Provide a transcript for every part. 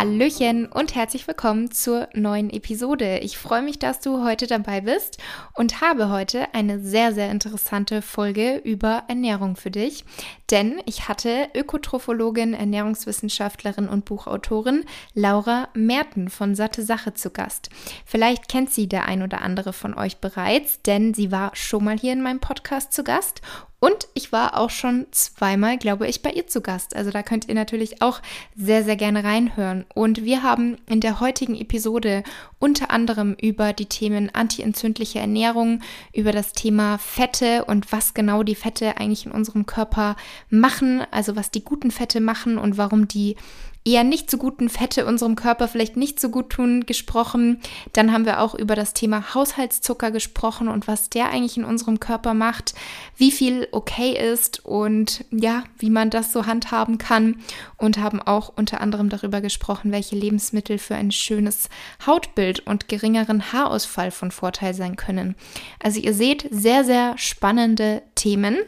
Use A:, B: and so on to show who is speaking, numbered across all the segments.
A: Hallöchen und herzlich willkommen zur neuen Episode. Ich freue mich, dass du heute dabei bist und habe heute eine sehr, sehr interessante Folge über Ernährung für dich. Denn ich hatte Ökotrophologin, Ernährungswissenschaftlerin und Buchautorin Laura Merten von Satte Sache zu Gast. Vielleicht kennt sie der ein oder andere von euch bereits, denn sie war schon mal hier in meinem Podcast zu Gast und ich war auch schon zweimal, glaube ich, bei ihr zu Gast. Also da könnt ihr natürlich auch sehr, sehr gerne reinhören. Und wir haben in der heutigen Episode unter anderem über die Themen antientzündliche Ernährung, über das Thema Fette und was genau die Fette eigentlich in unserem Körper machen, also was die guten Fette machen und warum die eher nicht so guten Fette unserem Körper vielleicht nicht so gut tun gesprochen. Dann haben wir auch über das Thema Haushaltszucker gesprochen und was der eigentlich in unserem Körper macht, wie viel okay ist und ja, wie man das so handhaben kann und haben auch unter anderem darüber gesprochen, welche Lebensmittel für ein schönes Hautbild und geringeren Haarausfall von Vorteil sein können. Also ihr seht sehr, sehr spannende Themen.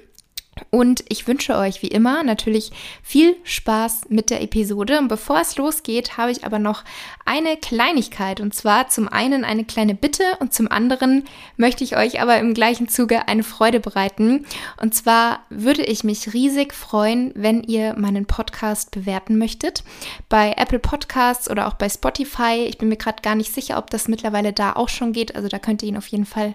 A: Und ich wünsche euch wie immer natürlich viel Spaß mit der Episode. Und bevor es losgeht, habe ich aber noch eine Kleinigkeit. Und zwar zum einen eine kleine Bitte und zum anderen möchte ich euch aber im gleichen Zuge eine Freude bereiten. Und zwar würde ich mich riesig freuen, wenn ihr meinen Podcast bewerten möchtet. Bei Apple Podcasts oder auch bei Spotify. Ich bin mir gerade gar nicht sicher, ob das mittlerweile da auch schon geht. Also da könnt ihr ihn auf jeden Fall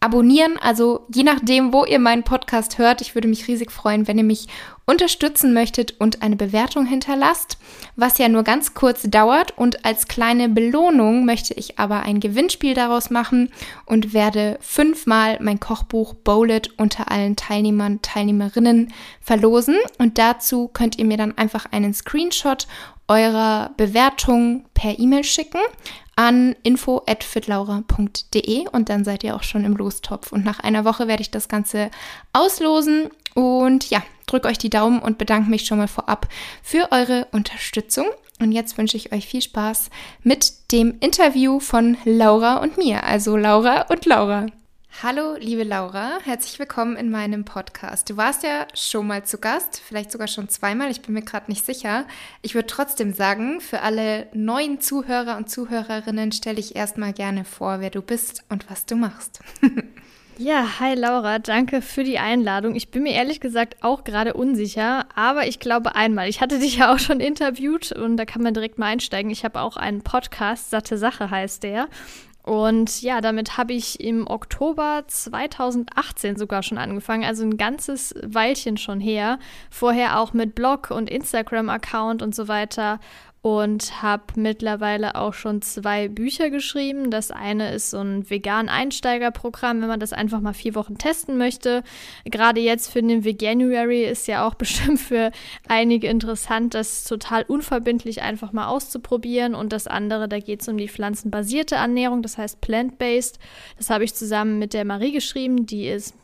A: abonnieren. Also je nachdem, wo ihr meinen Podcast hört, ich würde mich riesig freuen, wenn ihr mich unterstützen möchtet und eine Bewertung hinterlasst, was ja nur ganz kurz dauert. Und als kleine Belohnung möchte ich aber ein Gewinnspiel daraus machen und werde fünfmal mein Kochbuch Bowlet unter allen Teilnehmern, Teilnehmerinnen verlosen. Und dazu könnt ihr mir dann einfach einen Screenshot eurer Bewertung per E-Mail schicken an info@fitlaura.de und dann seid ihr auch schon im Lostopf. Und nach einer Woche werde ich das Ganze auslosen und ja, drückt euch die Daumen und bedanke mich schon mal vorab für eure Unterstützung. Und jetzt wünsche ich euch viel Spaß mit dem Interview von Laura und mir, also Laura und Laura. Hallo, liebe Laura, herzlich willkommen in meinem Podcast. Du warst ja schon mal zu Gast, vielleicht sogar schon zweimal, ich bin mir gerade nicht sicher. Ich würde trotzdem sagen, für alle neuen Zuhörer und Zuhörerinnen stelle ich erstmal gerne vor, wer du bist und was du machst.
B: Ja, hi Laura, danke für die Einladung. Ich bin mir ehrlich gesagt auch gerade unsicher, aber ich glaube einmal. Ich hatte dich ja auch schon interviewt und da kann man direkt mal einsteigen. Ich habe auch einen Podcast, Satte Sache heißt der. Und ja, damit habe ich im Oktober 2018 sogar schon angefangen, also ein ganzes Weilchen schon her. Vorher auch mit Blog und Instagram-Account und so weiter und habe mittlerweile auch schon zwei Bücher geschrieben. Das eine ist so ein vegan Einsteigerprogramm, wenn man das einfach mal vier Wochen testen möchte. Gerade jetzt für den Veganuary ist ja auch bestimmt für einige interessant, das total unverbindlich einfach mal auszuprobieren. Und das andere, da geht es um die pflanzenbasierte Ernährung, das heißt plant-based. Das habe ich zusammen mit der Marie geschrieben, die ist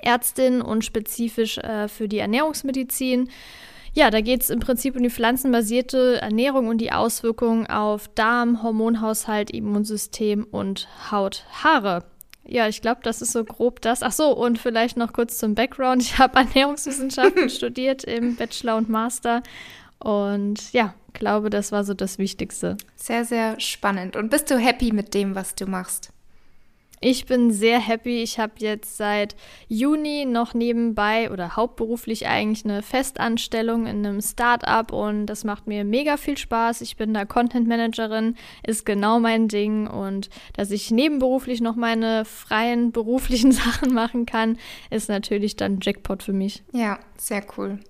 B: Ärztin und spezifisch äh, für die Ernährungsmedizin. Ja, da geht es im Prinzip um die pflanzenbasierte Ernährung und die Auswirkungen auf Darm, Hormonhaushalt, Immunsystem und Haut, Haare. Ja, ich glaube, das ist so grob das. Ach so, und vielleicht noch kurz zum Background. Ich habe Ernährungswissenschaften studiert im Bachelor und Master. Und ja, glaube, das war so das Wichtigste.
A: Sehr, sehr spannend. Und bist du happy mit dem, was du machst?
B: Ich bin sehr happy. Ich habe jetzt seit Juni noch nebenbei oder hauptberuflich eigentlich eine Festanstellung in einem Startup und das macht mir mega viel Spaß. Ich bin da Content Managerin, ist genau mein Ding und dass ich nebenberuflich noch meine freien beruflichen Sachen machen kann, ist natürlich dann Jackpot für mich.
A: Ja, sehr cool.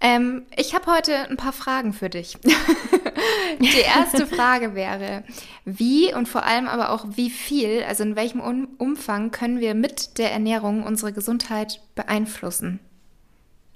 A: Ähm, ich habe heute ein paar Fragen für dich. Die erste Frage wäre, wie und vor allem aber auch wie viel, also in welchem um Umfang können wir mit der Ernährung unsere Gesundheit beeinflussen?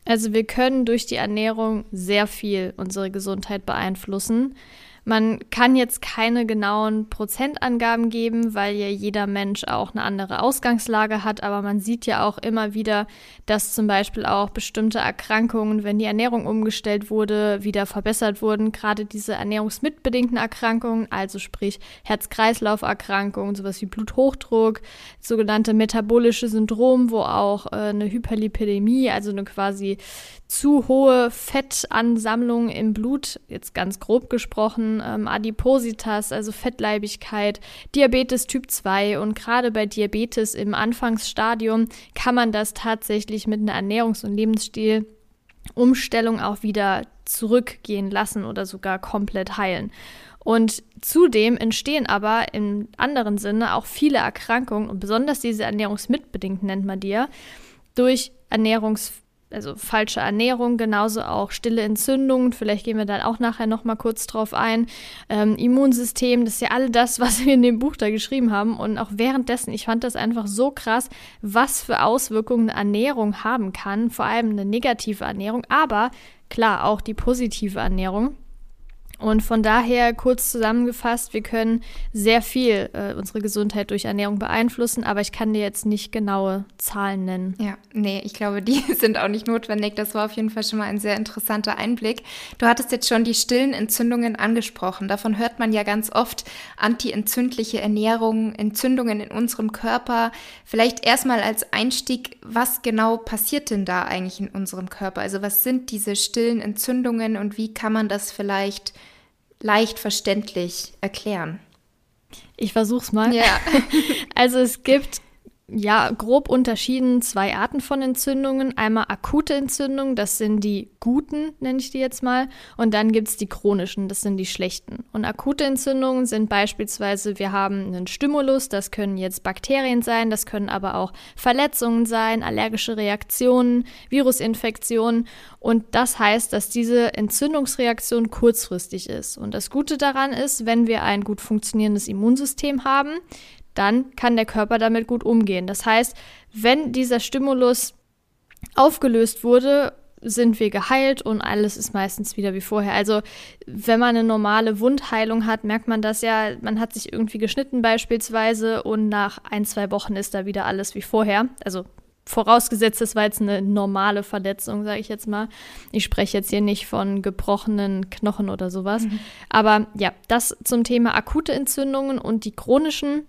B: Also wir können durch die Ernährung sehr viel unsere Gesundheit beeinflussen. Man kann jetzt keine genauen Prozentangaben geben, weil ja jeder Mensch auch eine andere Ausgangslage hat, aber man sieht ja auch immer wieder, dass zum Beispiel auch bestimmte Erkrankungen, wenn die Ernährung umgestellt wurde, wieder verbessert wurden. Gerade diese ernährungsmitbedingten Erkrankungen, also sprich Herz-Kreislauf-Erkrankungen, sowas wie Bluthochdruck, sogenannte metabolische Syndrom, wo auch äh, eine Hyperlipidemie, also eine quasi zu hohe Fettansammlungen im Blut, jetzt ganz grob gesprochen, ähm, Adipositas, also Fettleibigkeit, Diabetes Typ 2 und gerade bei Diabetes im Anfangsstadium kann man das tatsächlich mit einer Ernährungs- und Lebensstilumstellung auch wieder zurückgehen lassen oder sogar komplett heilen. Und zudem entstehen aber im anderen Sinne auch viele Erkrankungen und besonders diese ernährungsmitbedingt nennt man die ja, durch Ernährungs also falsche Ernährung, genauso auch stille Entzündungen, vielleicht gehen wir dann auch nachher nochmal kurz drauf ein, ähm, Immunsystem, das ist ja all das, was wir in dem Buch da geschrieben haben. Und auch währenddessen, ich fand das einfach so krass, was für Auswirkungen eine Ernährung haben kann, vor allem eine negative Ernährung, aber klar auch die positive Ernährung. Und von daher kurz zusammengefasst, wir können sehr viel äh, unsere Gesundheit durch Ernährung beeinflussen, aber ich kann dir jetzt nicht genaue Zahlen nennen.
A: Ja, nee, ich glaube, die sind auch nicht notwendig. Das war auf jeden Fall schon mal ein sehr interessanter Einblick. Du hattest jetzt schon die stillen Entzündungen angesprochen. Davon hört man ja ganz oft antientzündliche Ernährung, Entzündungen in unserem Körper. Vielleicht erstmal als Einstieg, was genau passiert denn da eigentlich in unserem Körper? Also was sind diese stillen Entzündungen und wie kann man das vielleicht leicht verständlich erklären?
B: Ich versuch's mal.
A: Ja.
B: Also es gibt ja, grob unterschieden zwei Arten von Entzündungen. Einmal akute Entzündungen, das sind die guten, nenne ich die jetzt mal. Und dann gibt es die chronischen, das sind die schlechten. Und akute Entzündungen sind beispielsweise, wir haben einen Stimulus, das können jetzt Bakterien sein, das können aber auch Verletzungen sein, allergische Reaktionen, Virusinfektionen. Und das heißt, dass diese Entzündungsreaktion kurzfristig ist. Und das Gute daran ist, wenn wir ein gut funktionierendes Immunsystem haben, dann kann der Körper damit gut umgehen. Das heißt, wenn dieser Stimulus aufgelöst wurde, sind wir geheilt und alles ist meistens wieder wie vorher. Also wenn man eine normale Wundheilung hat, merkt man das ja, man hat sich irgendwie geschnitten beispielsweise und nach ein, zwei Wochen ist da wieder alles wie vorher. Also vorausgesetzt, das war jetzt eine normale Verletzung, sage ich jetzt mal. Ich spreche jetzt hier nicht von gebrochenen Knochen oder sowas. Mhm. Aber ja, das zum Thema akute Entzündungen und die chronischen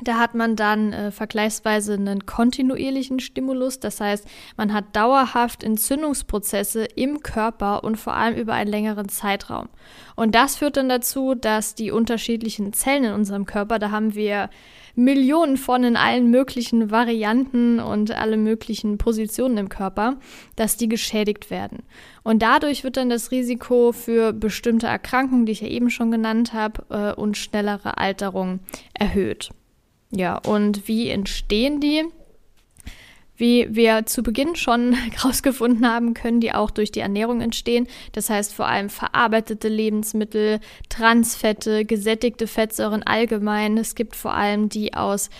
B: da hat man dann äh, vergleichsweise einen kontinuierlichen Stimulus, das heißt, man hat dauerhaft Entzündungsprozesse im Körper und vor allem über einen längeren Zeitraum. Und das führt dann dazu, dass die unterschiedlichen Zellen in unserem Körper, da haben wir Millionen von in allen möglichen Varianten und alle möglichen Positionen im Körper, dass die geschädigt werden. Und dadurch wird dann das Risiko für bestimmte Erkrankungen, die ich ja eben schon genannt habe, äh, und schnellere Alterung erhöht. Ja, und wie entstehen die? Wie wir zu Beginn schon herausgefunden haben, können die auch durch die Ernährung entstehen. Das heißt vor allem verarbeitete Lebensmittel, Transfette, gesättigte Fettsäuren allgemein. Es gibt vor allem die aus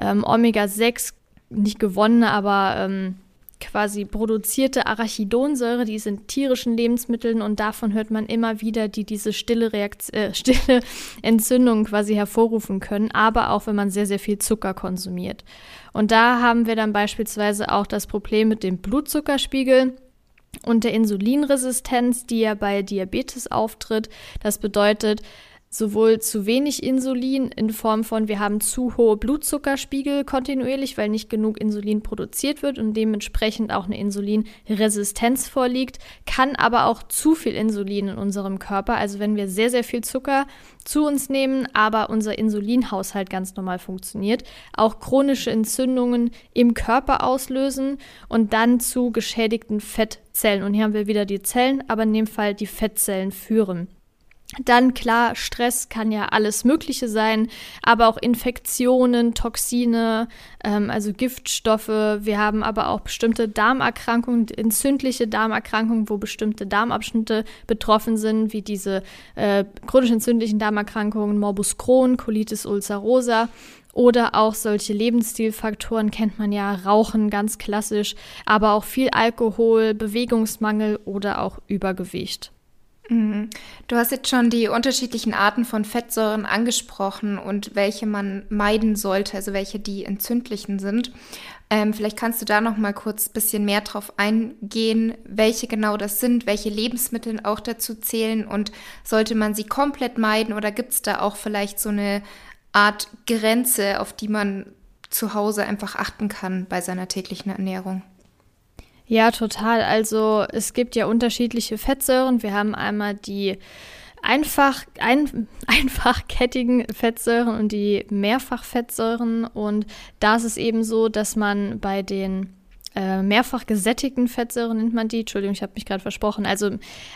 B: ähm, Omega-6, nicht gewonnene, aber ähm, quasi produzierte Arachidonsäure, die ist in tierischen Lebensmitteln und davon hört man immer wieder, die diese stille, Reakt äh, stille Entzündung quasi hervorrufen können, aber auch wenn man sehr, sehr viel Zucker konsumiert. Und da haben wir dann beispielsweise auch das Problem mit dem Blutzuckerspiegel und der Insulinresistenz, die ja bei Diabetes auftritt. Das bedeutet, sowohl zu wenig Insulin in Form von, wir haben zu hohe Blutzuckerspiegel kontinuierlich, weil nicht genug Insulin produziert wird und dementsprechend auch eine Insulinresistenz vorliegt, kann aber auch zu viel Insulin in unserem Körper, also wenn wir sehr, sehr viel Zucker zu uns nehmen, aber unser Insulinhaushalt ganz normal funktioniert, auch chronische Entzündungen im Körper auslösen und dann zu geschädigten Fettzellen. Und hier haben wir wieder die Zellen, aber in dem Fall die Fettzellen führen. Dann klar, Stress kann ja alles Mögliche sein, aber auch Infektionen, Toxine, ähm, also Giftstoffe. Wir haben aber auch bestimmte Darmerkrankungen, entzündliche Darmerkrankungen, wo bestimmte Darmabschnitte betroffen sind, wie diese äh, chronisch entzündlichen Darmerkrankungen, Morbus Crohn, Colitis ulcerosa. Oder auch solche Lebensstilfaktoren kennt man ja, Rauchen ganz klassisch, aber auch viel Alkohol, Bewegungsmangel oder auch Übergewicht.
A: Mhm. Du hast jetzt schon die unterschiedlichen Arten von Fettsäuren angesprochen und welche man meiden sollte, also welche die entzündlichen sind. Ähm, vielleicht kannst du da noch mal kurz ein bisschen mehr drauf eingehen, welche genau das sind, welche Lebensmittel auch dazu zählen und sollte man sie komplett meiden oder gibt es da auch vielleicht so eine Art Grenze, auf die man zu Hause einfach achten kann bei seiner täglichen Ernährung?
B: Ja, total. Also es gibt ja unterschiedliche Fettsäuren. Wir haben einmal die einfach, ein, einfachkettigen Fettsäuren und die Mehrfachfettsäuren. Und da ist es eben so, dass man bei den äh, mehrfach gesättigten Fettsäuren nennt man die. Entschuldigung, ich habe mich gerade versprochen. Also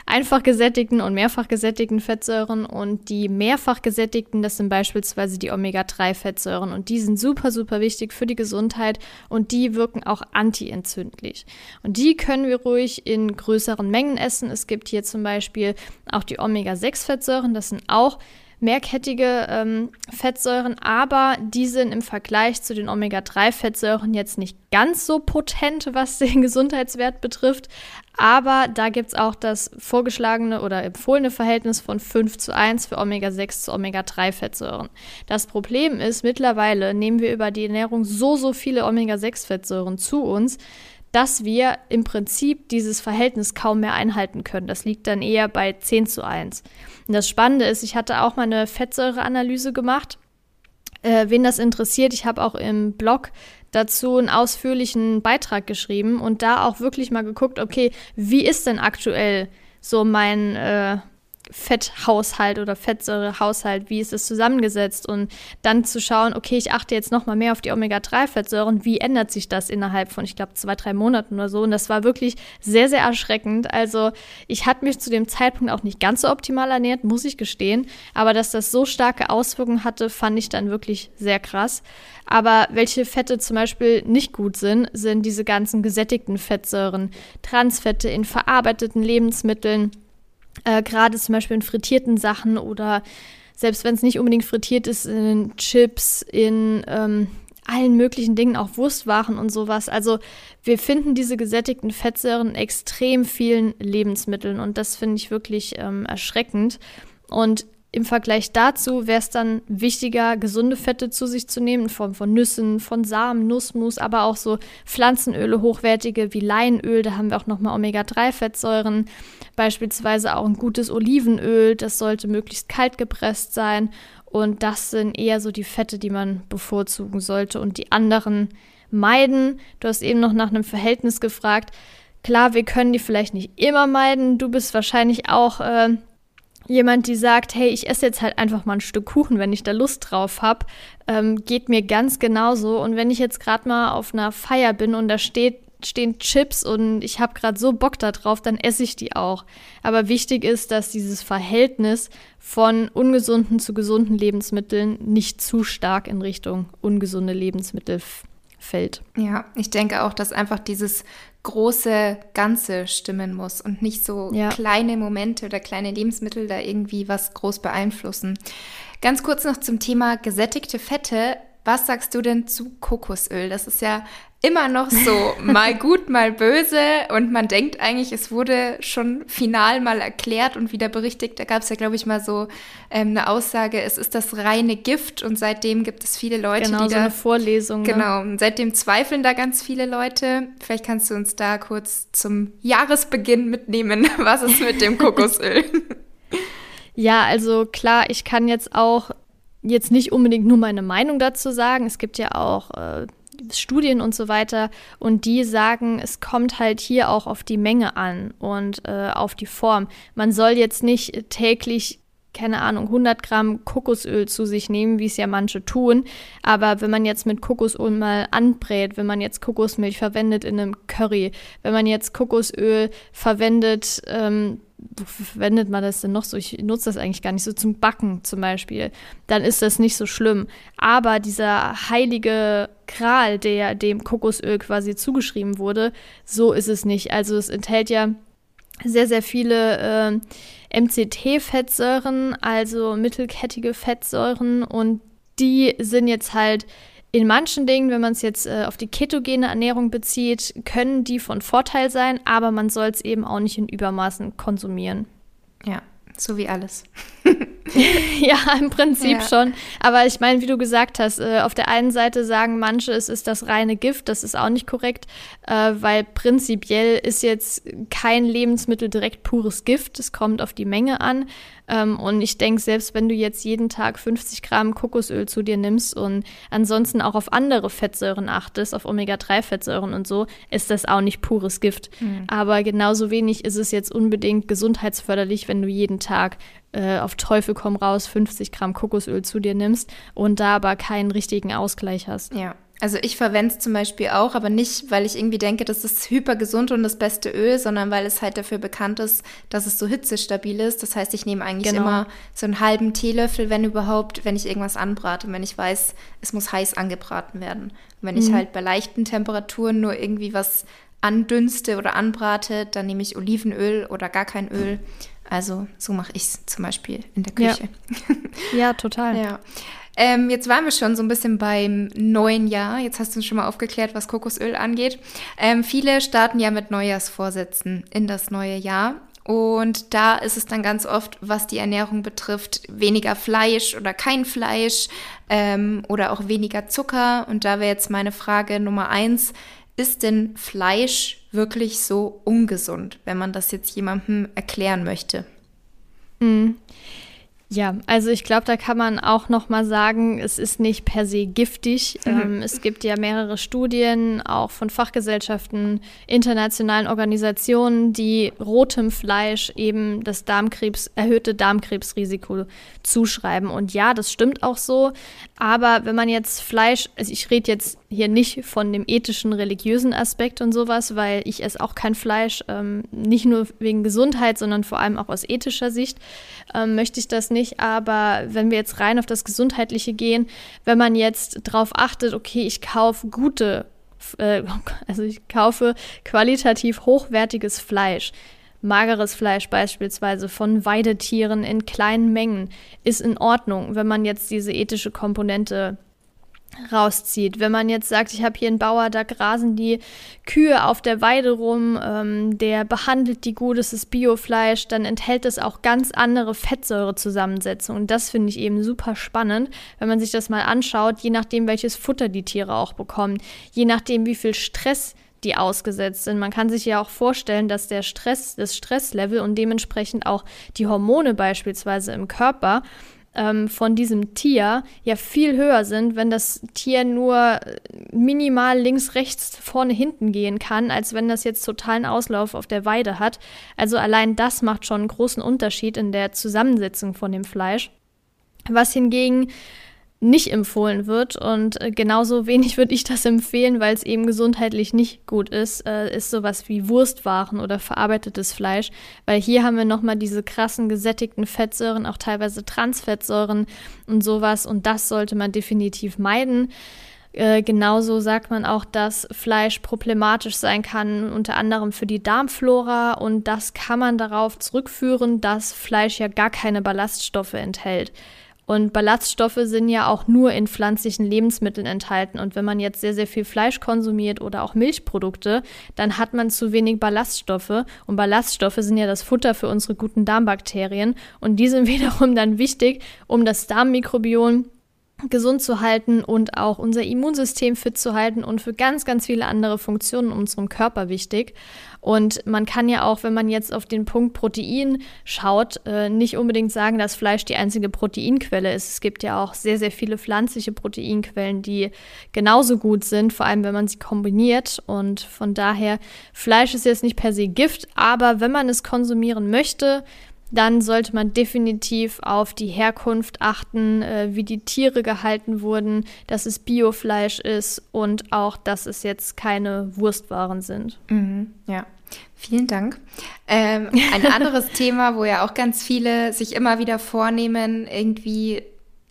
B: einfach gesättigten und mehrfach gesättigten Fettsäuren und die mehrfach gesättigten, das sind beispielsweise die Omega-3-Fettsäuren und die sind super, super wichtig für die Gesundheit und die wirken auch antientzündlich. Und die können wir ruhig in größeren Mengen essen. Es gibt hier zum Beispiel auch die Omega-6-Fettsäuren, das sind auch mehrkettige ähm, Fettsäuren, aber die sind im Vergleich zu den Omega-3-Fettsäuren jetzt nicht ganz so potent, was den Gesundheitswert betrifft. Aber da gibt es auch das vorgeschlagene oder empfohlene Verhältnis von 5 zu 1 für Omega-6 zu Omega-3-Fettsäuren. Das Problem ist, mittlerweile nehmen wir über die Ernährung so, so viele Omega-6-Fettsäuren zu uns, dass wir im Prinzip dieses Verhältnis kaum mehr einhalten können. Das liegt dann eher bei 10 zu 1. Und das Spannende ist, ich hatte auch mal eine Fettsäureanalyse gemacht. Äh, wen das interessiert, ich habe auch im Blog dazu einen ausführlichen Beitrag geschrieben und da auch wirklich mal geguckt, okay, wie ist denn aktuell so mein, äh, Fetthaushalt oder Fettsäurehaushalt, wie ist es zusammengesetzt und dann zu schauen, okay, ich achte jetzt noch mal mehr auf die Omega-3-Fettsäuren, wie ändert sich das innerhalb von, ich glaube, zwei, drei Monaten oder so und das war wirklich sehr, sehr erschreckend. Also ich hatte mich zu dem Zeitpunkt auch nicht ganz so optimal ernährt, muss ich gestehen, aber dass das so starke Auswirkungen hatte, fand ich dann wirklich sehr krass. Aber welche Fette zum Beispiel nicht gut sind, sind diese ganzen gesättigten Fettsäuren, Transfette in verarbeiteten Lebensmitteln, äh, Gerade zum Beispiel in frittierten Sachen oder selbst wenn es nicht unbedingt frittiert ist, in Chips, in ähm, allen möglichen Dingen, auch Wurstwaren und sowas. Also wir finden diese gesättigten Fettsäuren in extrem vielen Lebensmitteln und das finde ich wirklich ähm, erschreckend. Und im Vergleich dazu wäre es dann wichtiger, gesunde Fette zu sich zu nehmen, in Form von Nüssen, von Samen, Nussmus, aber auch so Pflanzenöle, hochwertige wie Leinöl. Da haben wir auch nochmal Omega-3-Fettsäuren. Beispielsweise auch ein gutes Olivenöl. Das sollte möglichst kalt gepresst sein. Und das sind eher so die Fette, die man bevorzugen sollte. Und die anderen meiden. Du hast eben noch nach einem Verhältnis gefragt. Klar, wir können die vielleicht nicht immer meiden. Du bist wahrscheinlich auch. Äh, jemand, die sagt, hey, ich esse jetzt halt einfach mal ein Stück Kuchen, wenn ich da Lust drauf habe, ähm, geht mir ganz genauso. Und wenn ich jetzt gerade mal auf einer Feier bin und da steht, stehen Chips und ich habe gerade so Bock da drauf, dann esse ich die auch. Aber wichtig ist, dass dieses Verhältnis von ungesunden zu gesunden Lebensmitteln nicht zu stark in Richtung ungesunde Lebensmittel fällt.
A: Ja, ich denke auch, dass einfach dieses große Ganze stimmen muss und nicht so ja. kleine Momente oder kleine Lebensmittel da irgendwie was groß beeinflussen. Ganz kurz noch zum Thema gesättigte Fette. Was sagst du denn zu Kokosöl? Das ist ja immer noch so mal gut, mal böse und man denkt eigentlich, es wurde schon final mal erklärt und wieder berichtigt. Da gab es ja, glaube ich, mal so ähm, eine Aussage, es ist das reine Gift und seitdem gibt es viele Leute,
B: genau,
A: die
B: so
A: da...
B: eine Vorlesung.
A: Ne? Genau, und seitdem zweifeln da ganz viele Leute. Vielleicht kannst du uns da kurz zum Jahresbeginn mitnehmen, was ist mit dem Kokosöl?
B: ja, also klar, ich kann jetzt auch jetzt nicht unbedingt nur meine Meinung dazu sagen. Es gibt ja auch äh, Studien und so weiter und die sagen, es kommt halt hier auch auf die Menge an und äh, auf die Form. Man soll jetzt nicht täglich keine Ahnung, 100 Gramm Kokosöl zu sich nehmen, wie es ja manche tun. Aber wenn man jetzt mit Kokosöl mal anbrät, wenn man jetzt Kokosmilch verwendet in einem Curry, wenn man jetzt Kokosöl verwendet ähm, wofür verwendet man das denn noch so? Ich nutze das eigentlich gar nicht so zum Backen zum Beispiel. Dann ist das nicht so schlimm. Aber dieser heilige Kral, der dem Kokosöl quasi zugeschrieben wurde, so ist es nicht. Also es enthält ja sehr, sehr viele äh, MCT-Fettsäuren, also mittelkettige Fettsäuren und die sind jetzt halt in manchen Dingen, wenn man es jetzt äh, auf die ketogene Ernährung bezieht, können die von Vorteil sein, aber man soll es eben auch nicht in Übermaßen konsumieren.
A: Ja, so wie alles.
B: ja, im Prinzip ja. schon. Aber ich meine, wie du gesagt hast, äh, auf der einen Seite sagen manche, es ist das reine Gift. Das ist auch nicht korrekt, äh, weil prinzipiell ist jetzt kein Lebensmittel direkt pures Gift. Es kommt auf die Menge an. Ähm, und ich denke, selbst wenn du jetzt jeden Tag 50 Gramm Kokosöl zu dir nimmst und ansonsten auch auf andere Fettsäuren achtest, auf Omega-3-Fettsäuren und so, ist das auch nicht pures Gift. Mhm. Aber genauso wenig ist es jetzt unbedingt gesundheitsförderlich, wenn du jeden Tag äh, auf Teufel komm raus 50 Gramm Kokosöl zu dir nimmst und da aber keinen richtigen Ausgleich hast.
A: Ja. Also ich verwende es zum Beispiel auch, aber nicht, weil ich irgendwie denke, das ist hyper gesund und das beste Öl, sondern weil es halt dafür bekannt ist, dass es so hitzestabil ist. Das heißt, ich nehme eigentlich genau. immer so einen halben Teelöffel, wenn überhaupt, wenn ich irgendwas anbrate, wenn ich weiß, es muss heiß angebraten werden. Und wenn mhm. ich halt bei leichten Temperaturen nur irgendwie was andünste oder anbrate, dann nehme ich Olivenöl oder gar kein Öl. Also so mache ich es zum Beispiel in der Küche.
B: Ja, ja total.
A: ja. Ähm, jetzt waren wir schon so ein bisschen beim neuen Jahr. Jetzt hast du uns schon mal aufgeklärt, was Kokosöl angeht. Ähm, viele starten ja mit Neujahrsvorsätzen in das neue Jahr. Und da ist es dann ganz oft, was die Ernährung betrifft, weniger Fleisch oder kein Fleisch ähm, oder auch weniger Zucker. Und da wäre jetzt meine Frage Nummer eins, ist denn Fleisch wirklich so ungesund, wenn man das jetzt jemandem erklären möchte?
B: Mhm. Ja, also ich glaube, da kann man auch noch mal sagen, es ist nicht per se giftig. Mhm. Ähm, es gibt ja mehrere Studien, auch von Fachgesellschaften, internationalen Organisationen, die rotem Fleisch eben das Darmkrebs, erhöhte Darmkrebsrisiko zuschreiben. Und ja, das stimmt auch so. Aber wenn man jetzt Fleisch, also ich rede jetzt hier nicht von dem ethischen, religiösen Aspekt und sowas, weil ich esse auch kein Fleisch, ähm, nicht nur wegen Gesundheit, sondern vor allem auch aus ethischer Sicht ähm, möchte ich das nicht. Aber wenn wir jetzt rein auf das Gesundheitliche gehen, wenn man jetzt darauf achtet, okay, ich kaufe gute, äh, also ich kaufe qualitativ hochwertiges Fleisch, Mageres Fleisch beispielsweise von Weidetieren in kleinen Mengen ist in Ordnung, wenn man jetzt diese ethische Komponente rauszieht. Wenn man jetzt sagt, ich habe hier einen Bauer, da grasen die Kühe auf der Weide rum, ähm, der behandelt die gut, es ist Biofleisch, dann enthält es auch ganz andere Fettsäurezusammensetzungen. Und das finde ich eben super spannend, wenn man sich das mal anschaut, je nachdem, welches Futter die Tiere auch bekommen, je nachdem, wie viel Stress die ausgesetzt sind. Man kann sich ja auch vorstellen, dass der Stress, das Stresslevel und dementsprechend auch die Hormone beispielsweise im Körper ähm, von diesem Tier ja viel höher sind, wenn das Tier nur minimal links, rechts, vorne, hinten gehen kann, als wenn das jetzt totalen Auslauf auf der Weide hat. Also allein das macht schon einen großen Unterschied in der Zusammensetzung von dem Fleisch. Was hingegen nicht empfohlen wird. Und äh, genauso wenig würde ich das empfehlen, weil es eben gesundheitlich nicht gut ist, äh, ist sowas wie Wurstwaren oder verarbeitetes Fleisch. Weil hier haben wir nochmal diese krassen gesättigten Fettsäuren, auch teilweise Transfettsäuren und sowas. Und das sollte man definitiv meiden. Äh, genauso sagt man auch, dass Fleisch problematisch sein kann, unter anderem für die Darmflora. Und das kann man darauf zurückführen, dass Fleisch ja gar keine Ballaststoffe enthält. Und Ballaststoffe sind ja auch nur in pflanzlichen Lebensmitteln enthalten. Und wenn man jetzt sehr, sehr viel Fleisch konsumiert oder auch Milchprodukte, dann hat man zu wenig Ballaststoffe. Und Ballaststoffe sind ja das Futter für unsere guten Darmbakterien. Und die sind wiederum dann wichtig, um das Darmmikrobiom gesund zu halten und auch unser Immunsystem fit zu halten und für ganz, ganz viele andere Funktionen in unserem Körper wichtig. Und man kann ja auch, wenn man jetzt auf den Punkt Protein schaut, äh, nicht unbedingt sagen, dass Fleisch die einzige Proteinquelle ist. Es gibt ja auch sehr, sehr viele pflanzliche Proteinquellen, die genauso gut sind, vor allem wenn man sie kombiniert. Und von daher, Fleisch ist jetzt nicht per se Gift, aber wenn man es konsumieren möchte, dann sollte man definitiv auf die Herkunft achten, äh, wie die Tiere gehalten wurden, dass es Biofleisch ist und auch, dass es jetzt keine Wurstwaren sind.
A: Mhm, ja. Vielen Dank. Ähm, ein anderes Thema, wo ja auch ganz viele sich immer wieder vornehmen, irgendwie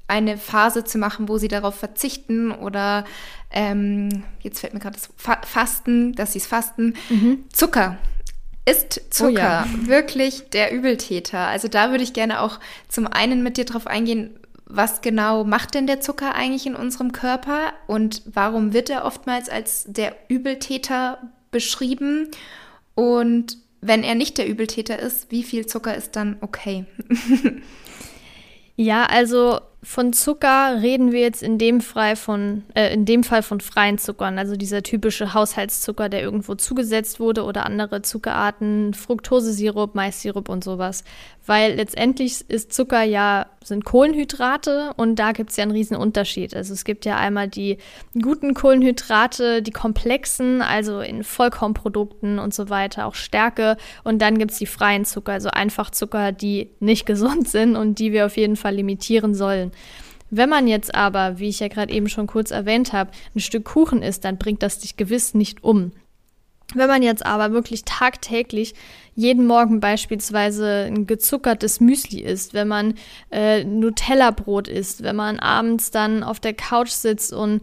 A: eine Phase zu machen, wo sie darauf verzichten oder ähm, jetzt fällt mir gerade das Fasten, dass sie es fasten. Mhm. Zucker ist Zucker oh ja. wirklich der Übeltäter? Also da würde ich gerne auch zum einen mit dir drauf eingehen, was genau macht denn der Zucker eigentlich in unserem Körper und warum wird er oftmals als der Übeltäter beschrieben? Und wenn er nicht der Übeltäter ist, wie viel Zucker ist dann okay?
B: Ja, also von Zucker reden wir jetzt in dem, Fall von, äh, in dem Fall von freien Zuckern, also dieser typische Haushaltszucker, der irgendwo zugesetzt wurde oder andere Zuckerarten, Fructosesirup, Maissirup und sowas. Weil letztendlich ist Zucker ja, sind Kohlenhydrate und da gibt es ja einen riesen Unterschied. Also es gibt ja einmal die guten Kohlenhydrate, die komplexen, also in Vollkornprodukten und so weiter, auch Stärke. Und dann gibt es die freien Zucker, also einfach Zucker, die nicht gesund sind und die wir auf jeden Fall limitieren sollen. Wenn man jetzt aber, wie ich ja gerade eben schon kurz erwähnt habe, ein Stück Kuchen isst, dann bringt das dich gewiss nicht um. Wenn man jetzt aber wirklich tagtäglich jeden Morgen beispielsweise ein gezuckertes Müsli isst, wenn man äh, Nutella-Brot isst, wenn man abends dann auf der Couch sitzt und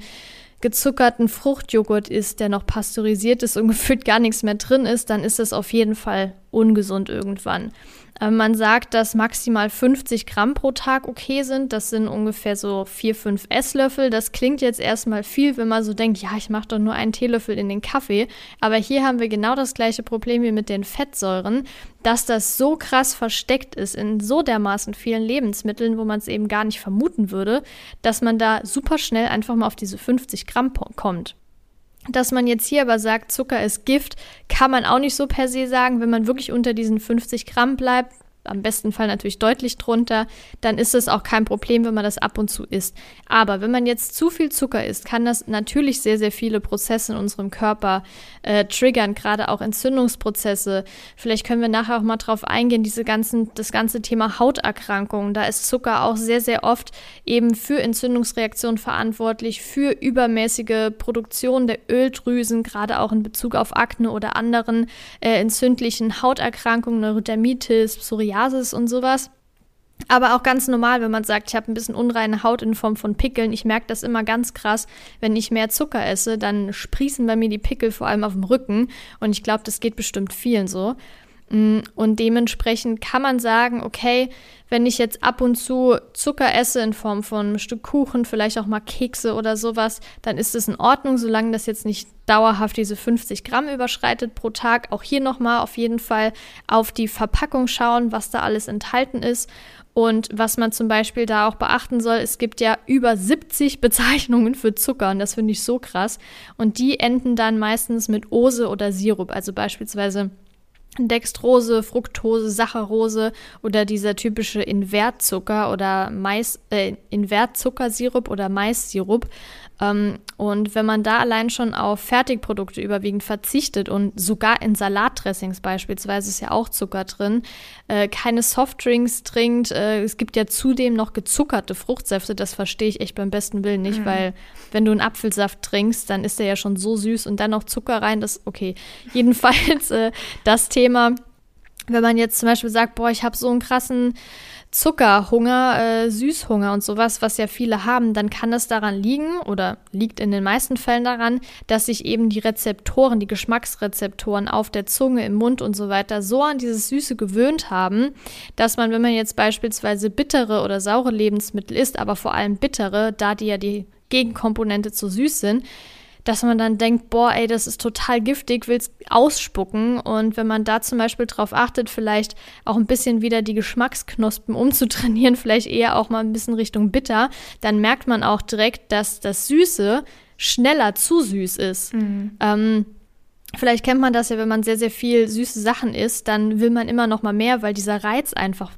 B: gezuckerten Fruchtjoghurt isst, der noch pasteurisiert ist und gefühlt gar nichts mehr drin ist, dann ist das auf jeden Fall ungesund irgendwann. Ähm, man sagt, dass maximal 50 Gramm pro Tag okay sind. Das sind ungefähr so 4, 5 Esslöffel. Das klingt jetzt erstmal viel, wenn man so denkt, ja, ich mache doch nur einen Teelöffel in den Kaffee. Aber hier haben wir genau das gleiche Problem wie mit den Fettsäuren, dass das so krass versteckt ist in so dermaßen vielen Lebensmitteln, wo man es eben gar nicht vermuten würde, dass man da super schnell einfach mal auf diese 50 Gramm kommt. Dass man jetzt hier aber sagt, Zucker ist Gift, kann man auch nicht so per se sagen. Wenn man wirklich unter diesen 50 Gramm bleibt, am besten Fall natürlich deutlich drunter, dann ist es auch kein Problem, wenn man das ab und zu isst. Aber wenn man jetzt zu viel Zucker isst, kann das natürlich sehr, sehr viele Prozesse in unserem Körper äh, triggern, gerade auch Entzündungsprozesse. Vielleicht können wir nachher auch mal drauf eingehen, diese ganzen, das ganze Thema Hauterkrankungen. Da ist Zucker auch sehr, sehr oft eben für Entzündungsreaktionen verantwortlich, für übermäßige Produktion der Öldrüsen, gerade auch in Bezug auf Akne oder anderen äh, entzündlichen Hauterkrankungen, Neurodermitis, Psoriasis Psoriasis und sowas. Aber auch ganz normal, wenn man sagt, ich habe ein bisschen unreine Haut in Form von Pickeln. Ich merke das immer ganz krass, wenn ich mehr Zucker esse, dann sprießen bei mir die Pickel vor allem auf dem Rücken. Und ich glaube, das geht bestimmt vielen so. Mm, und dementsprechend kann man sagen, okay, wenn ich jetzt ab und zu Zucker esse in Form von einem Stück Kuchen, vielleicht auch mal Kekse oder sowas, dann ist es in Ordnung, solange das jetzt nicht dauerhaft diese 50 Gramm überschreitet pro Tag. Auch hier nochmal auf jeden Fall auf die Verpackung schauen, was da alles enthalten ist. Und was man zum Beispiel da auch beachten soll, es gibt ja über 70 Bezeichnungen für Zucker und das finde ich so krass. Und die enden dann meistens mit Ose oder Sirup, also beispielsweise Dextrose, Fructose, Saccharose oder dieser typische Invertzucker oder Mais, äh, Invertzuckersirup oder Maissirup. Ähm, und wenn man da allein schon auf Fertigprodukte überwiegend verzichtet und sogar in Salatdressings beispielsweise ist ja auch Zucker drin, äh, keine Softdrinks trinkt, äh, es gibt ja zudem noch gezuckerte Fruchtsäfte, das verstehe ich echt beim besten Willen nicht, mhm. weil wenn du einen Apfelsaft trinkst, dann ist der ja schon so süß und dann noch Zucker rein, das okay. Jedenfalls äh, das Thema, wenn man jetzt zum Beispiel sagt, boah, ich habe so einen krassen Zuckerhunger, äh, Süßhunger und sowas, was ja viele haben, dann kann es daran liegen oder liegt in den meisten Fällen daran, dass sich eben die Rezeptoren, die Geschmacksrezeptoren auf der Zunge, im Mund und so weiter so an dieses Süße gewöhnt haben, dass man, wenn man jetzt beispielsweise bittere oder saure Lebensmittel isst, aber vor allem bittere, da die ja die Gegenkomponente zu süß sind, dass man dann denkt, boah, ey, das ist total giftig, will's ausspucken. Und wenn man da zum Beispiel drauf achtet, vielleicht auch ein bisschen wieder die Geschmacksknospen umzutrainieren, vielleicht eher auch mal ein bisschen Richtung bitter, dann merkt man auch direkt, dass das Süße schneller zu süß ist. Mhm. Ähm, Vielleicht kennt man das ja, wenn man sehr, sehr viel süße Sachen isst, dann will man immer noch mal mehr, weil dieser Reiz einfach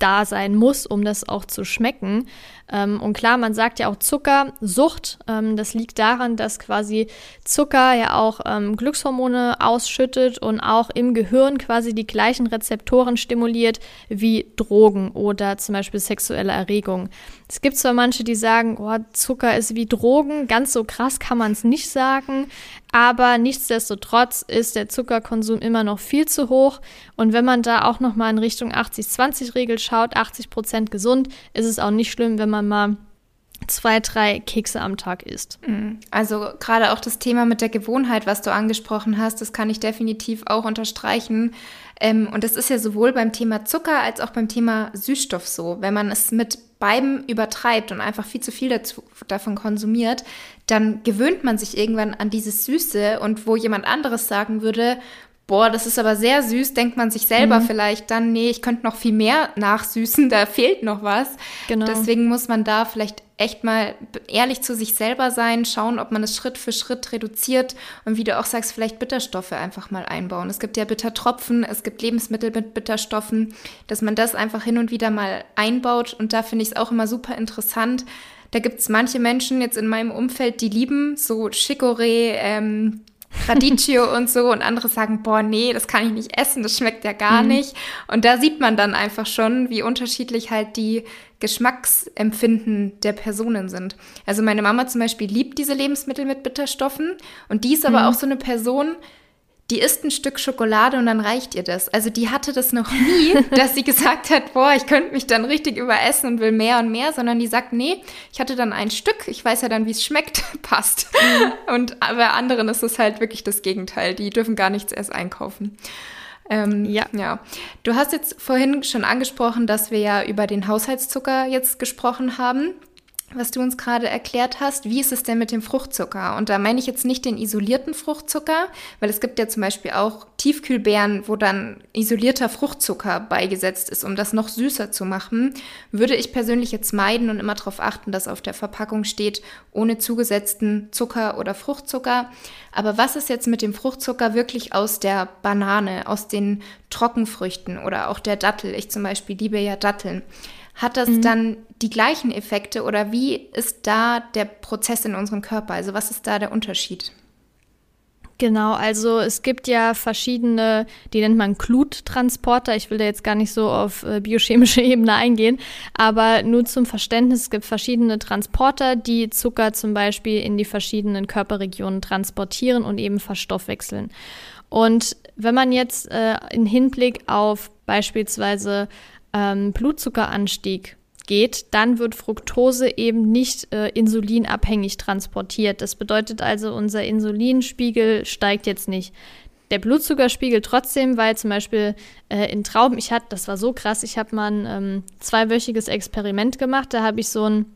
B: da sein muss, um das auch zu schmecken. Ähm, und klar, man sagt ja auch Zuckersucht. Ähm, das liegt daran, dass quasi Zucker ja auch ähm, Glückshormone ausschüttet und auch im Gehirn quasi die gleichen Rezeptoren stimuliert wie Drogen oder zum Beispiel sexuelle Erregung. Es gibt zwar manche, die sagen, oh, Zucker ist wie Drogen, ganz so krass kann man es nicht sagen, aber nichtsdestotrotz ist der Zuckerkonsum immer noch viel zu hoch. Und wenn man da auch nochmal in Richtung 80-20-Regel schaut, 80 Prozent gesund, ist es auch nicht schlimm, wenn man mal zwei, drei Kekse am Tag isst.
A: Mhm. Also gerade auch das Thema mit der Gewohnheit, was du angesprochen hast, das kann ich definitiv auch unterstreichen. Ähm, und das ist ja sowohl beim Thema Zucker als auch beim Thema Süßstoff so. Wenn man es mit beiden übertreibt und einfach viel zu viel dazu, davon konsumiert, dann gewöhnt man sich irgendwann an dieses Süße und wo jemand anderes sagen würde, boah, das ist aber sehr süß, denkt man sich selber mhm. vielleicht dann, nee, ich könnte noch viel mehr nachsüßen, da fehlt noch was. Genau. Deswegen muss man da vielleicht echt mal ehrlich zu sich selber sein, schauen, ob man es Schritt für Schritt reduziert und wie du auch sagst, vielleicht Bitterstoffe einfach mal einbauen. Es gibt ja Bittertropfen, es gibt Lebensmittel mit Bitterstoffen, dass man das einfach hin und wieder mal einbaut und da finde ich es auch immer super interessant. Da gibt es manche Menschen jetzt in meinem Umfeld, die lieben so Chicorée, ähm, Radicchio und so und andere sagen, boah, nee, das kann ich nicht essen, das schmeckt ja gar mhm. nicht. Und da sieht man dann einfach schon, wie unterschiedlich halt die Geschmacksempfinden der Personen sind. Also meine Mama zum Beispiel liebt diese Lebensmittel mit Bitterstoffen und die ist aber mhm. auch so eine Person, die isst ein Stück Schokolade und dann reicht ihr das. Also die hatte das noch nie, dass sie gesagt hat, boah, ich könnte mich dann richtig überessen und will mehr und mehr, sondern die sagt, nee, ich hatte dann ein Stück, ich weiß ja dann, wie es schmeckt, passt. Mhm. Und bei anderen ist es halt wirklich das Gegenteil. Die dürfen gar nichts erst einkaufen. Ähm, ja. ja. Du hast jetzt vorhin schon angesprochen, dass wir ja über den Haushaltszucker jetzt gesprochen haben was du uns gerade erklärt hast. Wie ist es denn mit dem Fruchtzucker? Und da meine ich jetzt nicht den isolierten Fruchtzucker, weil es gibt ja zum Beispiel auch Tiefkühlbeeren, wo dann isolierter Fruchtzucker beigesetzt ist, um das noch süßer zu machen. Würde ich persönlich jetzt meiden und immer darauf achten, dass auf der Verpackung steht, ohne zugesetzten Zucker oder Fruchtzucker. Aber was ist jetzt mit dem Fruchtzucker wirklich aus der Banane, aus den Trockenfrüchten oder auch der Dattel? Ich zum Beispiel liebe ja Datteln. Hat das mhm. dann die gleichen Effekte oder wie ist da der Prozess in unserem Körper? Also was ist da der Unterschied?
B: Genau, also es gibt ja verschiedene, die nennt man Gluttransporter. Ich will da jetzt gar nicht so auf äh, biochemische Ebene eingehen, aber nur zum Verständnis, es gibt verschiedene Transporter, die Zucker zum Beispiel in die verschiedenen Körperregionen transportieren und eben verstoffwechseln. Und wenn man jetzt äh, in Hinblick auf beispielsweise ähm, Blutzuckeranstieg geht, dann wird Fructose eben nicht äh, insulinabhängig transportiert. Das bedeutet also, unser Insulinspiegel steigt jetzt nicht. Der Blutzuckerspiegel trotzdem, weil zum Beispiel äh, in Trauben, ich hatte, das war so krass, ich habe mal ein ähm, zweiwöchiges Experiment gemacht, da habe ich so ein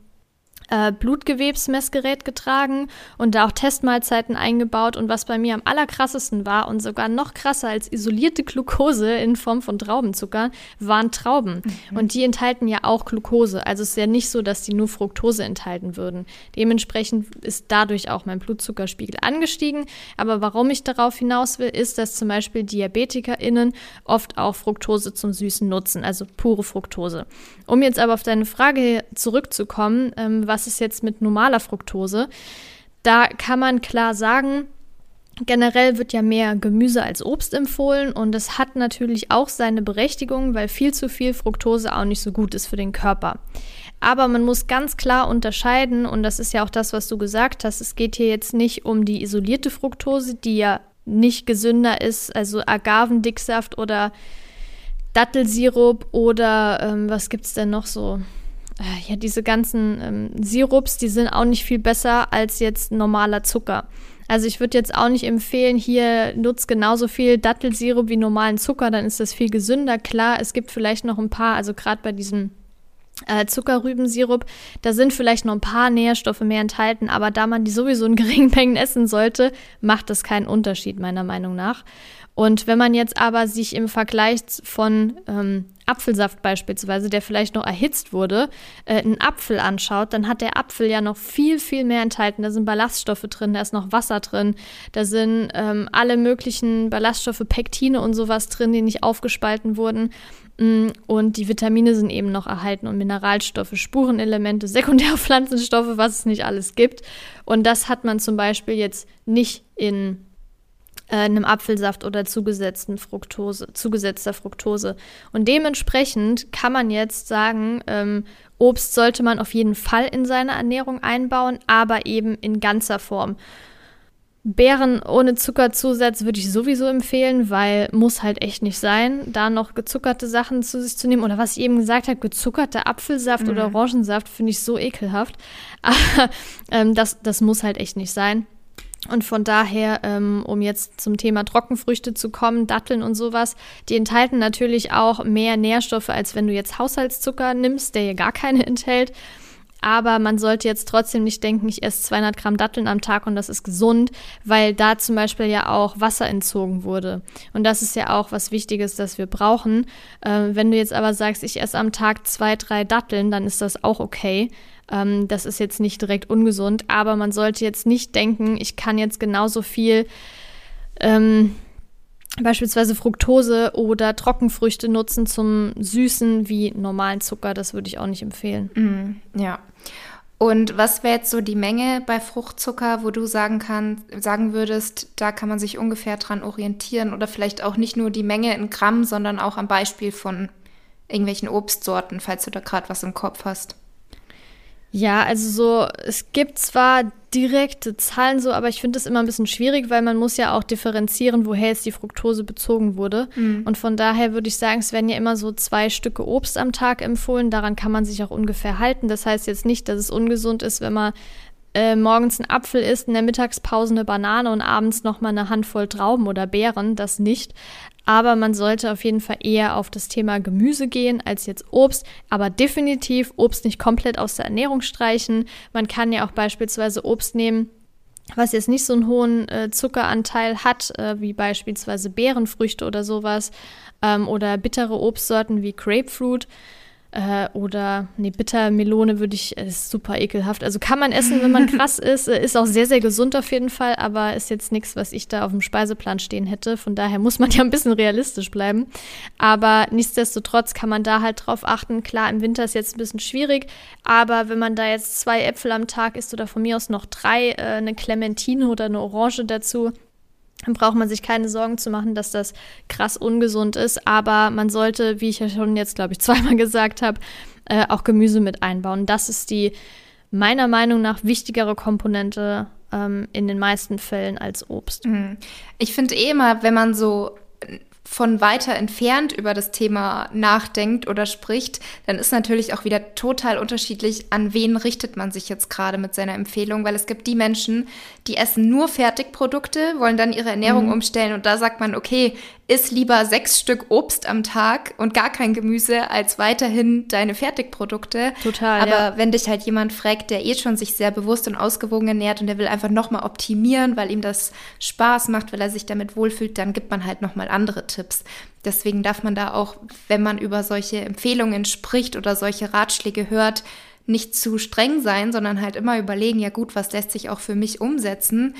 B: äh, Blutgewebsmessgerät getragen und da auch Testmahlzeiten eingebaut. Und was bei mir am allerkrassesten war und sogar noch krasser als isolierte Glucose in Form von Traubenzucker, waren Trauben. Mhm. Und die enthalten ja auch Glucose. Also es ist ja nicht so, dass die nur Fructose enthalten würden. Dementsprechend ist dadurch auch mein Blutzuckerspiegel angestiegen. Aber warum ich darauf hinaus will, ist, dass zum Beispiel DiabetikerInnen oft auch Fructose zum Süßen nutzen, also pure Fructose. Um jetzt aber auf deine Frage zurückzukommen, ähm, was ist jetzt mit normaler Fructose? Da kann man klar sagen, Generell wird ja mehr Gemüse als Obst empfohlen und es hat natürlich auch seine Berechtigung, weil viel zu viel Fructose auch nicht so gut ist für den Körper. Aber man muss ganz klar unterscheiden, und das ist ja auch das, was du gesagt hast, es geht hier jetzt nicht um die isolierte Fructose, die ja nicht gesünder ist, also Agavendicksaft oder Dattelsirup oder ähm, was es denn noch so? Äh, ja, diese ganzen ähm, Sirups, die sind auch nicht viel besser als jetzt normaler Zucker. Also ich würde jetzt auch nicht empfehlen, hier nutzt genauso viel Dattelsirup wie normalen Zucker, dann ist das viel gesünder. Klar, es gibt vielleicht noch ein paar, also gerade bei diesem äh, Zuckerrübensirup, da sind vielleicht noch ein paar Nährstoffe mehr enthalten, aber da man die sowieso in geringen Mengen essen sollte, macht das keinen Unterschied meiner Meinung nach. Und wenn man jetzt aber sich im Vergleich von ähm, Apfelsaft beispielsweise, der vielleicht noch erhitzt wurde, äh, einen Apfel anschaut, dann hat der Apfel ja noch viel, viel mehr enthalten. Da sind Ballaststoffe drin, da ist noch Wasser drin, da sind ähm, alle möglichen Ballaststoffe, Pektine und sowas drin, die nicht aufgespalten wurden. Mm, und die Vitamine sind eben noch erhalten und Mineralstoffe, Spurenelemente, Sekundärpflanzenstoffe, was es nicht alles gibt. Und das hat man zum Beispiel jetzt nicht in äh, einem Apfelsaft oder zugesetzten Fructose, zugesetzter Fructose. Und dementsprechend kann man jetzt sagen, ähm, Obst sollte man auf jeden Fall in seine Ernährung einbauen, aber eben in ganzer Form. Beeren ohne Zuckerzusatz würde ich sowieso empfehlen, weil muss halt echt nicht sein, da noch gezuckerte Sachen zu sich zu nehmen. Oder was ich eben gesagt habe, gezuckerter Apfelsaft mhm. oder Orangensaft finde ich so ekelhaft. Aber ähm, das, das muss halt echt nicht sein. Und von daher, ähm, um jetzt zum Thema Trockenfrüchte zu kommen, Datteln und sowas, die enthalten natürlich auch mehr Nährstoffe, als wenn du jetzt Haushaltszucker nimmst, der ja gar keine enthält. aber man sollte jetzt trotzdem nicht denken, ich esse 200 Gramm Datteln am Tag und das ist gesund, weil da zum Beispiel ja auch Wasser entzogen wurde. Und das ist ja auch was Wichtiges, das wir brauchen. Äh, wenn du jetzt aber sagst, ich esse am Tag zwei, drei Datteln, dann ist das auch okay. Ähm, das ist jetzt nicht direkt ungesund, aber man sollte jetzt nicht denken, ich kann jetzt genauso viel ähm, beispielsweise Fructose oder Trockenfrüchte nutzen zum Süßen wie normalen Zucker. Das würde ich auch nicht empfehlen.
A: Mm, ja. Und was wäre jetzt so die Menge bei Fruchtzucker, wo du sagen kannst, sagen würdest, da kann man sich ungefähr dran orientieren oder vielleicht auch nicht nur die Menge in Gramm, sondern auch am Beispiel von irgendwelchen Obstsorten, falls du da gerade was im Kopf hast?
B: Ja, also so, es gibt zwar direkte Zahlen so, aber ich finde es immer ein bisschen schwierig, weil man muss ja auch differenzieren, woher jetzt die Fructose bezogen wurde. Mhm. Und von daher würde ich sagen, es werden ja immer so zwei Stücke Obst am Tag empfohlen. Daran kann man sich auch ungefähr halten. Das heißt jetzt nicht, dass es ungesund ist, wenn man äh, morgens einen Apfel isst, in der Mittagspause eine Banane und abends nochmal eine Handvoll Trauben oder Beeren, das nicht. Aber man sollte auf jeden Fall eher auf das Thema Gemüse gehen als jetzt Obst. Aber definitiv Obst nicht komplett aus der Ernährung streichen. Man kann ja auch beispielsweise Obst nehmen, was jetzt nicht so einen hohen äh, Zuckeranteil hat, äh, wie beispielsweise Beerenfrüchte oder sowas. Ähm, oder bittere Obstsorten wie Grapefruit. Äh, oder, nee, Bittermelone würde ich, äh, ist super ekelhaft. Also kann man essen, wenn man krass ist. Äh, ist auch sehr, sehr gesund auf jeden Fall, aber ist jetzt nichts, was ich da auf dem Speiseplan stehen hätte. Von daher muss man ja ein bisschen realistisch bleiben. Aber nichtsdestotrotz kann man da halt drauf achten. Klar, im Winter ist jetzt ein bisschen schwierig, aber wenn man da jetzt zwei Äpfel am Tag isst oder von mir aus noch drei, äh, eine Clementine oder eine Orange dazu, braucht man sich keine Sorgen zu machen, dass das krass ungesund ist. Aber man sollte, wie ich ja schon jetzt, glaube ich, zweimal gesagt habe, äh, auch Gemüse mit einbauen. Das ist die meiner Meinung nach wichtigere Komponente ähm, in den meisten Fällen als Obst. Mhm.
A: Ich finde eh immer, wenn man so von weiter entfernt über das Thema nachdenkt oder spricht, dann ist natürlich auch wieder total unterschiedlich, an wen richtet man sich jetzt gerade mit seiner Empfehlung, weil es gibt die Menschen, die essen nur Fertigprodukte, wollen dann ihre Ernährung mhm. umstellen und da sagt man, okay, iss lieber sechs Stück Obst am Tag und gar kein Gemüse als weiterhin deine Fertigprodukte.
B: Total.
A: Aber
B: ja.
A: wenn dich halt jemand fragt, der eh schon sich sehr bewusst und ausgewogen ernährt und der will einfach nochmal optimieren, weil ihm das Spaß macht, weil er sich damit wohlfühlt, dann gibt man halt nochmal andere Tipps. Deswegen darf man da auch, wenn man über solche Empfehlungen spricht oder solche Ratschläge hört, nicht zu streng sein, sondern halt immer überlegen, ja gut, was lässt sich auch für mich umsetzen?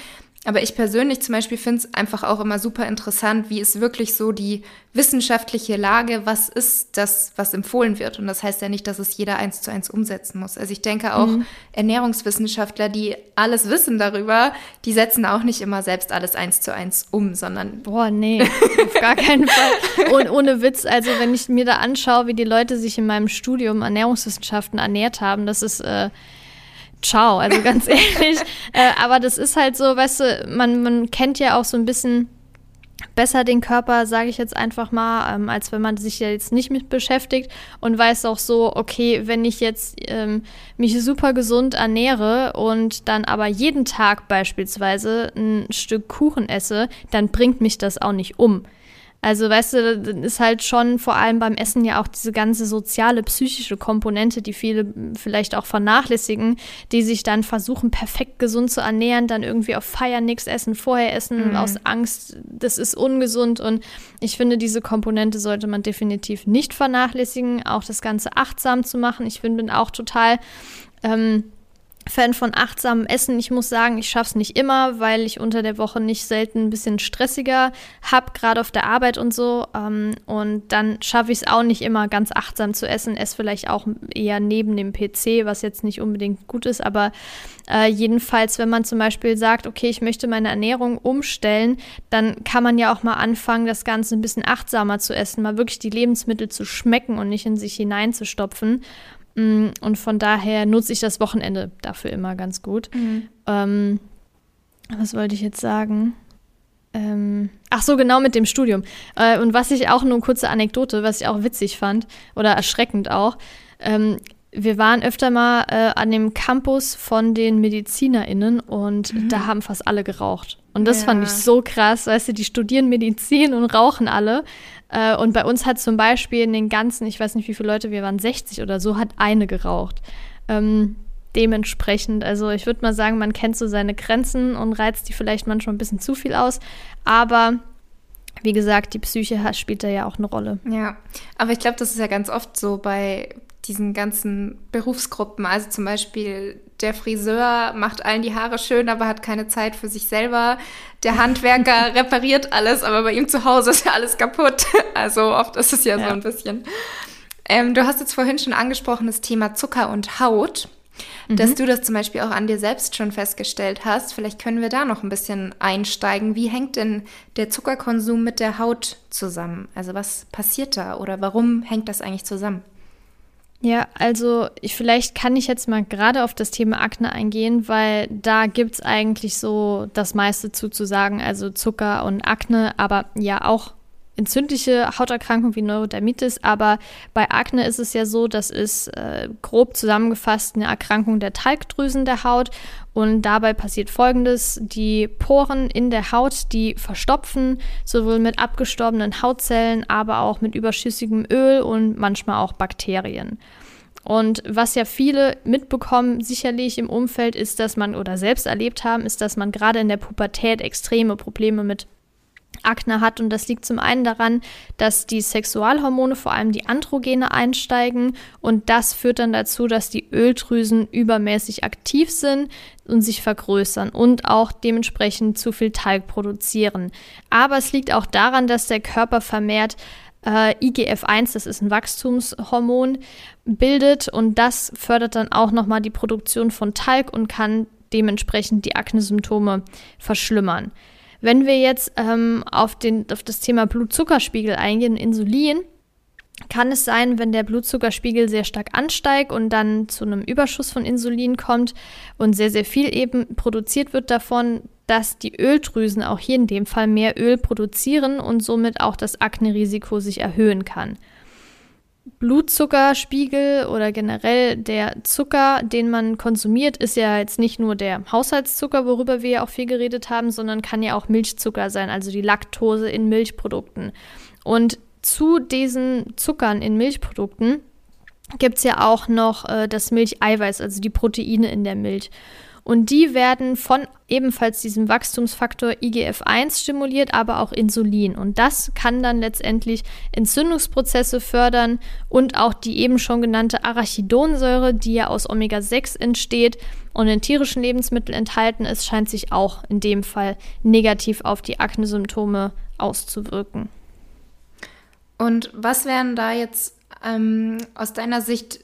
A: Aber ich persönlich zum Beispiel finde es einfach auch immer super interessant, wie ist wirklich so die wissenschaftliche Lage, was ist das, was empfohlen wird. Und das heißt ja nicht, dass es jeder eins zu eins umsetzen muss. Also ich denke auch mhm. Ernährungswissenschaftler, die alles wissen darüber, die setzen auch nicht immer selbst alles eins zu eins um, sondern.
B: Boah, nee, auf gar keinen Fall. Und ohne Witz, also wenn ich mir da anschaue, wie die Leute sich in meinem Studium Ernährungswissenschaften ernährt haben, das ist. Äh, ciao, also ganz ehrlich. Äh, aber das ist halt so, weißt du, man, man kennt ja auch so ein bisschen besser den Körper, sage ich jetzt einfach mal, ähm, als wenn man sich ja jetzt nicht mit beschäftigt und weiß auch so, okay, wenn ich jetzt ähm, mich super gesund ernähre und dann aber jeden Tag beispielsweise ein Stück Kuchen esse, dann bringt mich das auch nicht um. Also, weißt du, ist halt schon vor allem beim Essen ja auch diese ganze soziale, psychische Komponente, die viele vielleicht auch vernachlässigen, die sich dann versuchen, perfekt gesund zu ernähren, dann irgendwie auf Feiern nichts essen, vorher essen, mhm. aus Angst, das ist ungesund. Und ich finde, diese Komponente sollte man definitiv nicht vernachlässigen, auch das Ganze achtsam zu machen. Ich bin, bin auch total. Ähm, Fan von achtsamem Essen. Ich muss sagen, ich schaffe es nicht immer, weil ich unter der Woche nicht selten ein bisschen stressiger habe, gerade auf der Arbeit und so. Ähm, und dann schaffe ich es auch nicht immer ganz achtsam zu essen. Esse vielleicht auch eher neben dem PC, was jetzt nicht unbedingt gut ist. Aber äh, jedenfalls, wenn man zum Beispiel sagt, okay, ich möchte meine Ernährung umstellen, dann kann man ja auch mal anfangen, das Ganze ein bisschen achtsamer zu essen, mal wirklich die Lebensmittel zu schmecken und nicht in sich hineinzustopfen. Mm, und von daher nutze ich das Wochenende dafür immer ganz gut. Mhm. Ähm, was wollte ich jetzt sagen? Ähm, ach so, genau mit dem Studium. Äh, und was ich auch nur eine kurze Anekdote, was ich auch witzig fand oder erschreckend auch. Ähm, wir waren öfter mal äh, an dem Campus von den MedizinerInnen und mhm. da haben fast alle geraucht. Und das ja. fand ich so krass, weißt du, die studieren Medizin und rauchen alle. Äh, und bei uns hat zum Beispiel in den ganzen, ich weiß nicht, wie viele Leute wir waren, 60 oder so, hat eine geraucht. Ähm, dementsprechend. Also ich würde mal sagen, man kennt so seine Grenzen und reizt die vielleicht manchmal ein bisschen zu viel aus. Aber wie gesagt, die Psyche spielt da ja auch eine Rolle.
A: Ja, aber ich glaube, das ist ja ganz oft so bei diesen ganzen Berufsgruppen. Also zum Beispiel der Friseur macht allen die Haare schön, aber hat keine Zeit für sich selber. Der Handwerker repariert alles, aber bei ihm zu Hause ist ja alles kaputt. Also oft ist es ja, ja. so ein bisschen. Ähm, du hast jetzt vorhin schon angesprochen das Thema Zucker und Haut mhm. dass du das zum Beispiel auch an dir selbst schon festgestellt hast. Vielleicht können wir da noch ein bisschen einsteigen. Wie hängt denn der Zuckerkonsum mit der Haut zusammen? Also was passiert da oder warum hängt das eigentlich zusammen?
B: Ja, also ich, vielleicht kann ich jetzt mal gerade auf das Thema Akne eingehen, weil da gibt es eigentlich so das meiste zu, zu sagen, also Zucker und Akne, aber ja auch entzündliche Hauterkrankung wie Neurodermitis, aber bei Akne ist es ja so, das ist äh, grob zusammengefasst eine Erkrankung der Talgdrüsen der Haut und dabei passiert folgendes, die Poren in der Haut, die verstopfen, sowohl mit abgestorbenen Hautzellen, aber auch mit überschüssigem Öl und manchmal auch Bakterien. Und was ja viele mitbekommen, sicherlich im Umfeld, ist, dass man oder selbst erlebt haben, ist, dass man gerade in der Pubertät extreme Probleme mit Akne hat. Und das liegt zum einen daran, dass die Sexualhormone, vor allem die Androgene, einsteigen. Und das führt dann dazu, dass die Öldrüsen übermäßig aktiv sind und sich vergrößern und auch dementsprechend zu viel Talg produzieren. Aber es liegt auch daran, dass der Körper vermehrt äh, IGF-1, das ist ein Wachstumshormon, bildet und das fördert dann auch nochmal die Produktion von Talg und kann dementsprechend die Akne-Symptome verschlimmern. Wenn wir jetzt ähm, auf, den, auf das Thema Blutzuckerspiegel eingehen, Insulin, kann es sein, wenn der Blutzuckerspiegel sehr stark ansteigt und dann zu einem Überschuss von Insulin kommt und sehr, sehr viel eben produziert wird davon, dass die Öldrüsen auch hier in dem Fall mehr Öl produzieren und somit auch das Akne-Risiko sich erhöhen kann. Blutzuckerspiegel oder generell der Zucker, den man konsumiert, ist ja jetzt nicht nur der Haushaltszucker, worüber wir ja auch viel geredet haben, sondern kann ja auch Milchzucker sein, also die Laktose in Milchprodukten. Und zu diesen Zuckern in Milchprodukten gibt es ja auch noch äh, das Milcheiweiß, also die Proteine in der Milch. Und die werden von ebenfalls diesem Wachstumsfaktor IGF-1 stimuliert, aber auch Insulin. Und das kann dann letztendlich Entzündungsprozesse fördern und auch die eben schon genannte Arachidonsäure, die ja aus Omega-6 entsteht und in tierischen Lebensmitteln enthalten ist, scheint sich auch in dem Fall negativ auf die Akne-Symptome auszuwirken.
A: Und was wären da jetzt ähm, aus deiner Sicht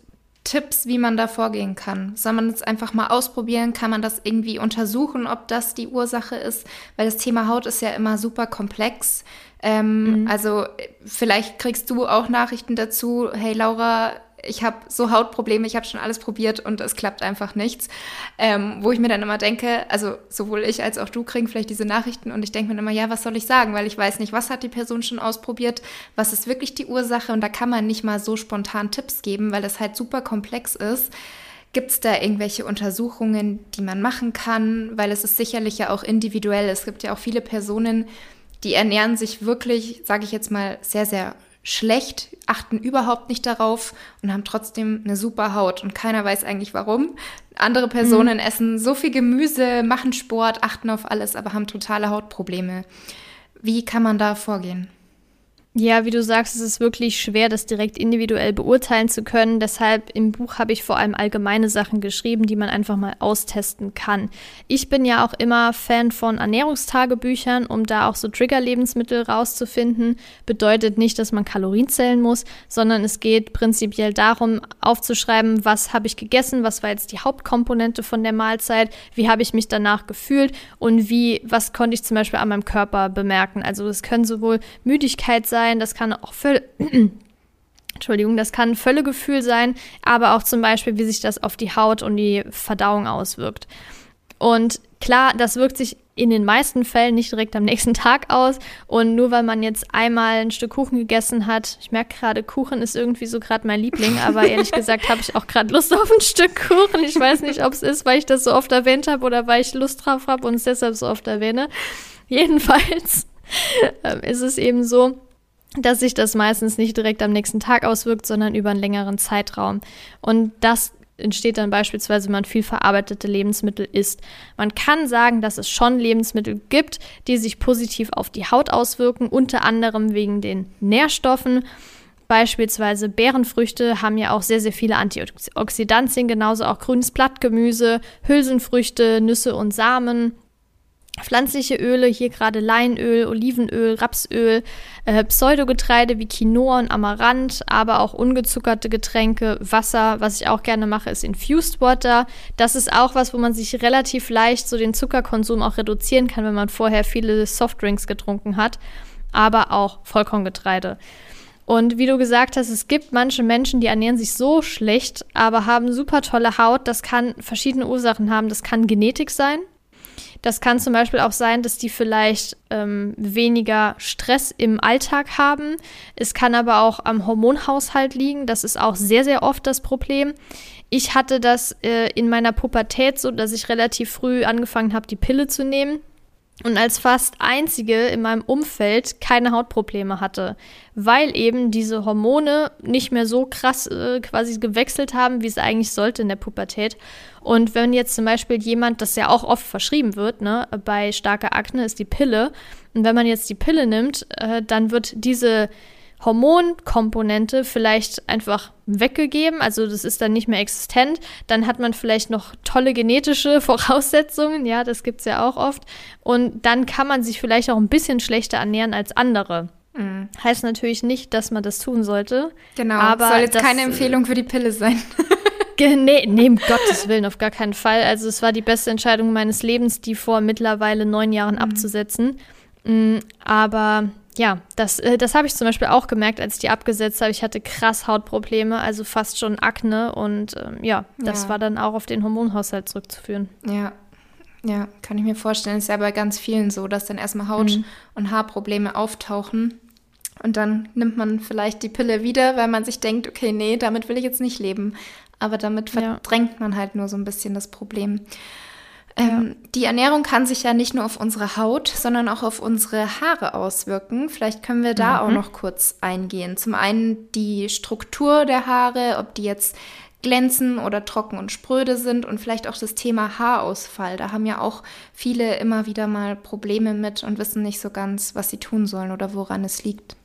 A: Tipps, wie man da vorgehen kann? Soll man es einfach mal ausprobieren? Kann man das irgendwie untersuchen, ob das die Ursache ist? Weil das Thema Haut ist ja immer super komplex. Ähm, mhm. Also vielleicht kriegst du auch Nachrichten dazu, hey Laura, ich habe so Hautprobleme, ich habe schon alles probiert und es klappt einfach nichts. Ähm, wo ich mir dann immer denke, also sowohl ich als auch du kriegen vielleicht diese Nachrichten und ich denke mir immer, ja, was soll ich sagen? Weil ich weiß nicht, was hat die Person schon ausprobiert, was ist wirklich die Ursache und da kann man nicht mal so spontan Tipps geben, weil das halt super komplex ist. Gibt es da irgendwelche Untersuchungen, die man machen kann? Weil es ist sicherlich ja auch individuell. Es gibt ja auch viele Personen, die ernähren sich wirklich, sage ich jetzt mal, sehr, sehr schlecht, achten überhaupt nicht darauf und haben trotzdem eine super Haut und keiner weiß eigentlich warum. Andere Personen mhm. essen so viel Gemüse, machen Sport, achten auf alles, aber haben totale Hautprobleme. Wie kann man da vorgehen?
B: Ja, wie du sagst, es ist wirklich schwer, das direkt individuell beurteilen zu können. Deshalb im Buch habe ich vor allem allgemeine Sachen geschrieben, die man einfach mal austesten kann. Ich bin ja auch immer Fan von Ernährungstagebüchern, um da auch so Trigger-Lebensmittel rauszufinden. Bedeutet nicht, dass man Kalorien zählen muss, sondern es geht prinzipiell darum, aufzuschreiben, was habe ich gegessen, was war jetzt die Hauptkomponente von der Mahlzeit, wie habe ich mich danach gefühlt und wie, was konnte ich zum Beispiel an meinem Körper bemerken. Also es können sowohl Müdigkeit sein, sein, das kann auch Völle, Entschuldigung, das kann Völlegefühl sein, aber auch zum Beispiel, wie sich das auf die Haut und die Verdauung auswirkt. Und klar, das wirkt sich in den meisten Fällen nicht direkt am nächsten Tag aus. Und nur weil man jetzt einmal ein Stück Kuchen gegessen hat, ich merke gerade, Kuchen ist irgendwie so gerade mein Liebling, aber ehrlich gesagt habe ich auch gerade Lust auf ein Stück Kuchen. Ich weiß nicht, ob es ist, weil ich das so oft erwähnt habe oder weil ich Lust drauf habe und es deshalb so oft erwähne. Jedenfalls ähm, ist es eben so, dass sich das meistens nicht direkt am nächsten Tag auswirkt, sondern über einen längeren Zeitraum. Und das entsteht dann beispielsweise, wenn man viel verarbeitete Lebensmittel isst. Man kann sagen, dass es schon Lebensmittel gibt, die sich positiv auf die Haut auswirken, unter anderem wegen den Nährstoffen. Beispielsweise Beerenfrüchte haben ja auch sehr, sehr viele Antioxidantien, genauso auch grünes Blattgemüse, Hülsenfrüchte, Nüsse und Samen. Pflanzliche Öle, hier gerade Leinöl, Olivenöl, Rapsöl, äh, Pseudogetreide wie Quinoa und Amaranth, aber auch ungezuckerte Getränke, Wasser. Was ich auch gerne mache, ist Infused Water. Das ist auch was, wo man sich relativ leicht so den Zuckerkonsum auch reduzieren kann, wenn man vorher viele Softdrinks getrunken hat, aber auch Vollkorngetreide. Und wie du gesagt hast, es gibt manche Menschen, die ernähren sich so schlecht, aber haben super tolle Haut. Das kann verschiedene Ursachen haben. Das kann Genetik sein. Das kann zum Beispiel auch sein, dass die vielleicht ähm, weniger Stress im Alltag haben. Es kann aber auch am Hormonhaushalt liegen. Das ist auch sehr, sehr oft das Problem. Ich hatte das äh, in meiner Pubertät so, dass ich relativ früh angefangen habe, die Pille zu nehmen und als fast einzige in meinem Umfeld keine Hautprobleme hatte, weil eben diese Hormone nicht mehr so krass äh, quasi gewechselt haben, wie es eigentlich sollte in der Pubertät. Und wenn jetzt zum Beispiel jemand, das ja auch oft verschrieben wird, ne, bei starker Akne ist die Pille, und wenn man jetzt die Pille nimmt, äh, dann wird diese Hormonkomponente vielleicht einfach weggegeben, also das ist dann nicht mehr existent, dann hat man vielleicht noch tolle genetische Voraussetzungen, ja, das gibt es ja auch oft, und dann kann man sich vielleicht auch ein bisschen schlechter ernähren als andere. Mhm. Heißt natürlich nicht, dass man das tun sollte.
A: Genau, aber soll jetzt das, keine Empfehlung für die Pille sein.
B: nee, nee, um Gottes Willen, auf gar keinen Fall. Also es war die beste Entscheidung meines Lebens, die vor mittlerweile neun Jahren mhm. abzusetzen. Mhm, aber ja, das, äh, das habe ich zum Beispiel auch gemerkt, als ich die abgesetzt habe. Ich hatte krass Hautprobleme, also fast schon Akne. Und ähm, ja, das ja. war dann auch auf den Hormonhaushalt zurückzuführen.
A: Ja, ja, kann ich mir vorstellen. Ist ja bei ganz vielen so, dass dann erstmal Haut- mhm. und Haarprobleme auftauchen. Und dann nimmt man vielleicht die Pille wieder, weil man sich denkt, okay, nee, damit will ich jetzt nicht leben. Aber damit verdrängt ja. man halt nur so ein bisschen das Problem. Ähm, ja. Die Ernährung kann sich ja nicht nur auf unsere Haut, sondern auch auf unsere Haare auswirken. Vielleicht können wir da mhm. auch noch kurz eingehen. Zum einen die Struktur der Haare, ob die jetzt glänzen oder trocken und spröde sind und vielleicht auch das Thema Haarausfall. Da haben ja auch viele immer wieder mal Probleme mit und wissen nicht so ganz, was sie tun sollen oder woran es liegt.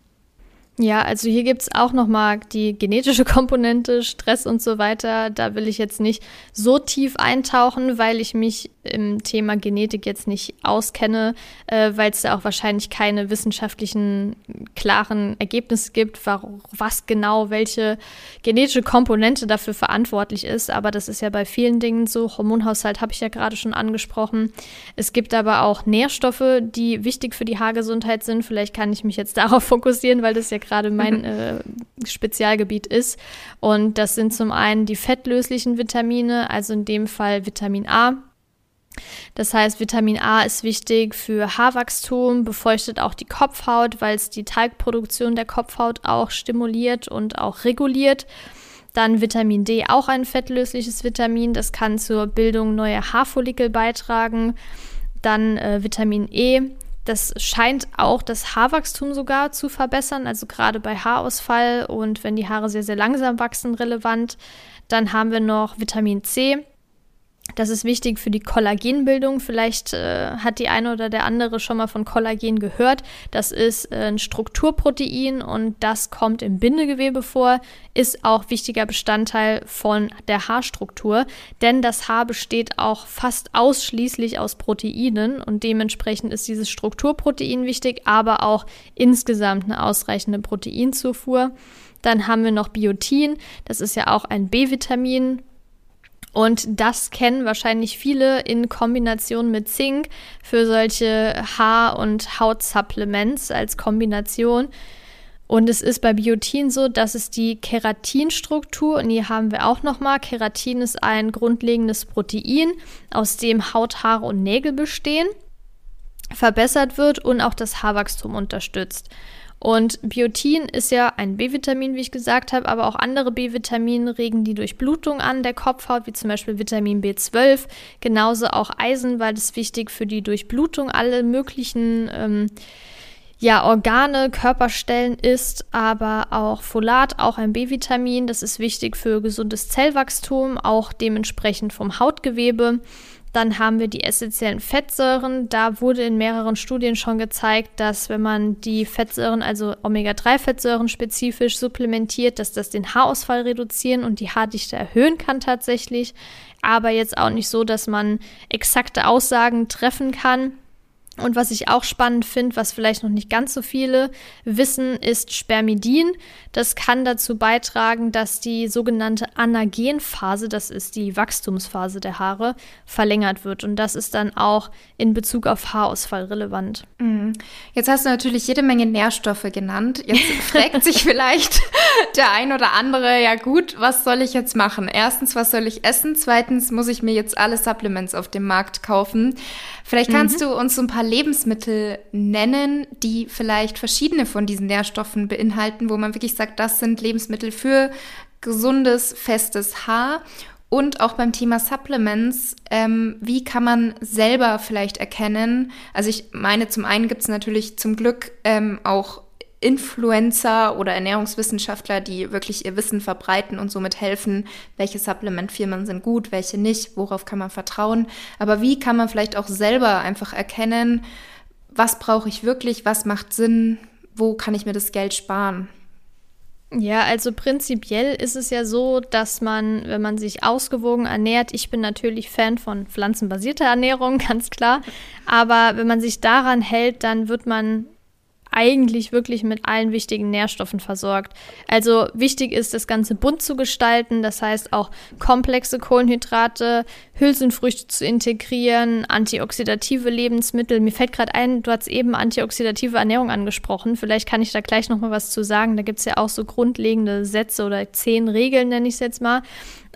B: Ja, also hier gibt es auch nochmal die genetische Komponente, Stress und so weiter. Da will ich jetzt nicht so tief eintauchen, weil ich mich im Thema Genetik jetzt nicht auskenne, äh, weil es da auch wahrscheinlich keine wissenschaftlichen klaren Ergebnisse gibt, was genau welche genetische Komponente dafür verantwortlich ist. Aber das ist ja bei vielen Dingen so. Hormonhaushalt habe ich ja gerade schon angesprochen. Es gibt aber auch Nährstoffe, die wichtig für die Haargesundheit sind. Vielleicht kann ich mich jetzt darauf fokussieren, weil das ja gerade mein äh, Spezialgebiet ist. Und das sind zum einen die fettlöslichen Vitamine, also in dem Fall Vitamin A. Das heißt, Vitamin A ist wichtig für Haarwachstum, befeuchtet auch die Kopfhaut, weil es die Talgproduktion der Kopfhaut auch stimuliert und auch reguliert. Dann Vitamin D, auch ein fettlösliches Vitamin, das kann zur Bildung neuer Haarfollikel beitragen. Dann äh, Vitamin E, das scheint auch das Haarwachstum sogar zu verbessern, also gerade bei Haarausfall und wenn die Haare sehr, sehr langsam wachsen, relevant. Dann haben wir noch Vitamin C. Das ist wichtig für die Kollagenbildung. Vielleicht äh, hat die eine oder der andere schon mal von Kollagen gehört. Das ist äh, ein Strukturprotein und das kommt im Bindegewebe vor, ist auch wichtiger Bestandteil von der Haarstruktur, denn das Haar besteht auch fast ausschließlich aus Proteinen und dementsprechend ist dieses Strukturprotein wichtig, aber auch insgesamt eine ausreichende Proteinzufuhr. Dann haben wir noch Biotin, das ist ja auch ein B-Vitamin, und das kennen wahrscheinlich viele in Kombination mit Zink für solche Haar- und Hautsupplements als Kombination. Und es ist bei Biotin so, dass es die Keratinstruktur, und hier haben wir auch nochmal, Keratin ist ein grundlegendes Protein, aus dem Haut, Haare und Nägel bestehen, verbessert wird und auch das Haarwachstum unterstützt. Und Biotin ist ja ein B-Vitamin, wie ich gesagt habe, aber auch andere B-Vitamine regen die Durchblutung an der Kopfhaut, wie zum Beispiel Vitamin B12, genauso auch Eisen, weil es wichtig für die Durchblutung alle möglichen ähm, ja, Organe, Körperstellen ist, aber auch Folat, auch ein B-Vitamin. Das ist wichtig für gesundes Zellwachstum, auch dementsprechend vom Hautgewebe. Dann haben wir die essentiellen Fettsäuren. Da wurde in mehreren Studien schon gezeigt, dass wenn man die Fettsäuren, also Omega-3-Fettsäuren spezifisch supplementiert, dass das den Haarausfall reduzieren und die Haardichte erhöhen kann tatsächlich. Aber jetzt auch nicht so, dass man exakte Aussagen treffen kann. Und was ich auch spannend finde, was vielleicht noch nicht ganz so viele wissen, ist Spermidin. Das kann dazu beitragen, dass die sogenannte Anagenphase, das ist die Wachstumsphase der Haare, verlängert wird. Und das ist dann auch in Bezug auf Haarausfall relevant.
A: Mhm. Jetzt hast du natürlich jede Menge Nährstoffe genannt. Jetzt fragt sich vielleicht der ein oder andere, ja gut, was soll ich jetzt machen? Erstens, was soll ich essen? Zweitens, muss ich mir jetzt alle Supplements auf dem Markt kaufen? Vielleicht kannst mhm. du uns so ein paar Lebensmittel nennen, die vielleicht verschiedene von diesen Nährstoffen beinhalten, wo man wirklich sagt, das sind Lebensmittel für gesundes, festes Haar. Und auch beim Thema Supplements, ähm, wie kann man selber vielleicht erkennen? Also ich meine, zum einen gibt es natürlich zum Glück ähm, auch Influencer oder Ernährungswissenschaftler, die wirklich ihr Wissen verbreiten und somit helfen, welche Supplementfirmen sind gut, welche nicht, worauf kann man vertrauen. Aber wie kann man vielleicht auch selber einfach erkennen, was brauche ich wirklich, was macht Sinn, wo kann ich mir das Geld sparen?
B: Ja, also prinzipiell ist es ja so, dass man, wenn man sich ausgewogen ernährt, ich bin natürlich Fan von pflanzenbasierter Ernährung, ganz klar, aber wenn man sich daran hält, dann wird man eigentlich wirklich mit allen wichtigen Nährstoffen versorgt. Also wichtig ist, das Ganze bunt zu gestalten, das heißt auch komplexe Kohlenhydrate, Hülsenfrüchte zu integrieren, antioxidative Lebensmittel. Mir fällt gerade ein, du hast eben antioxidative Ernährung angesprochen. Vielleicht kann ich da gleich noch mal was zu sagen. Da gibt es ja auch so grundlegende Sätze oder zehn Regeln, nenne ich es jetzt mal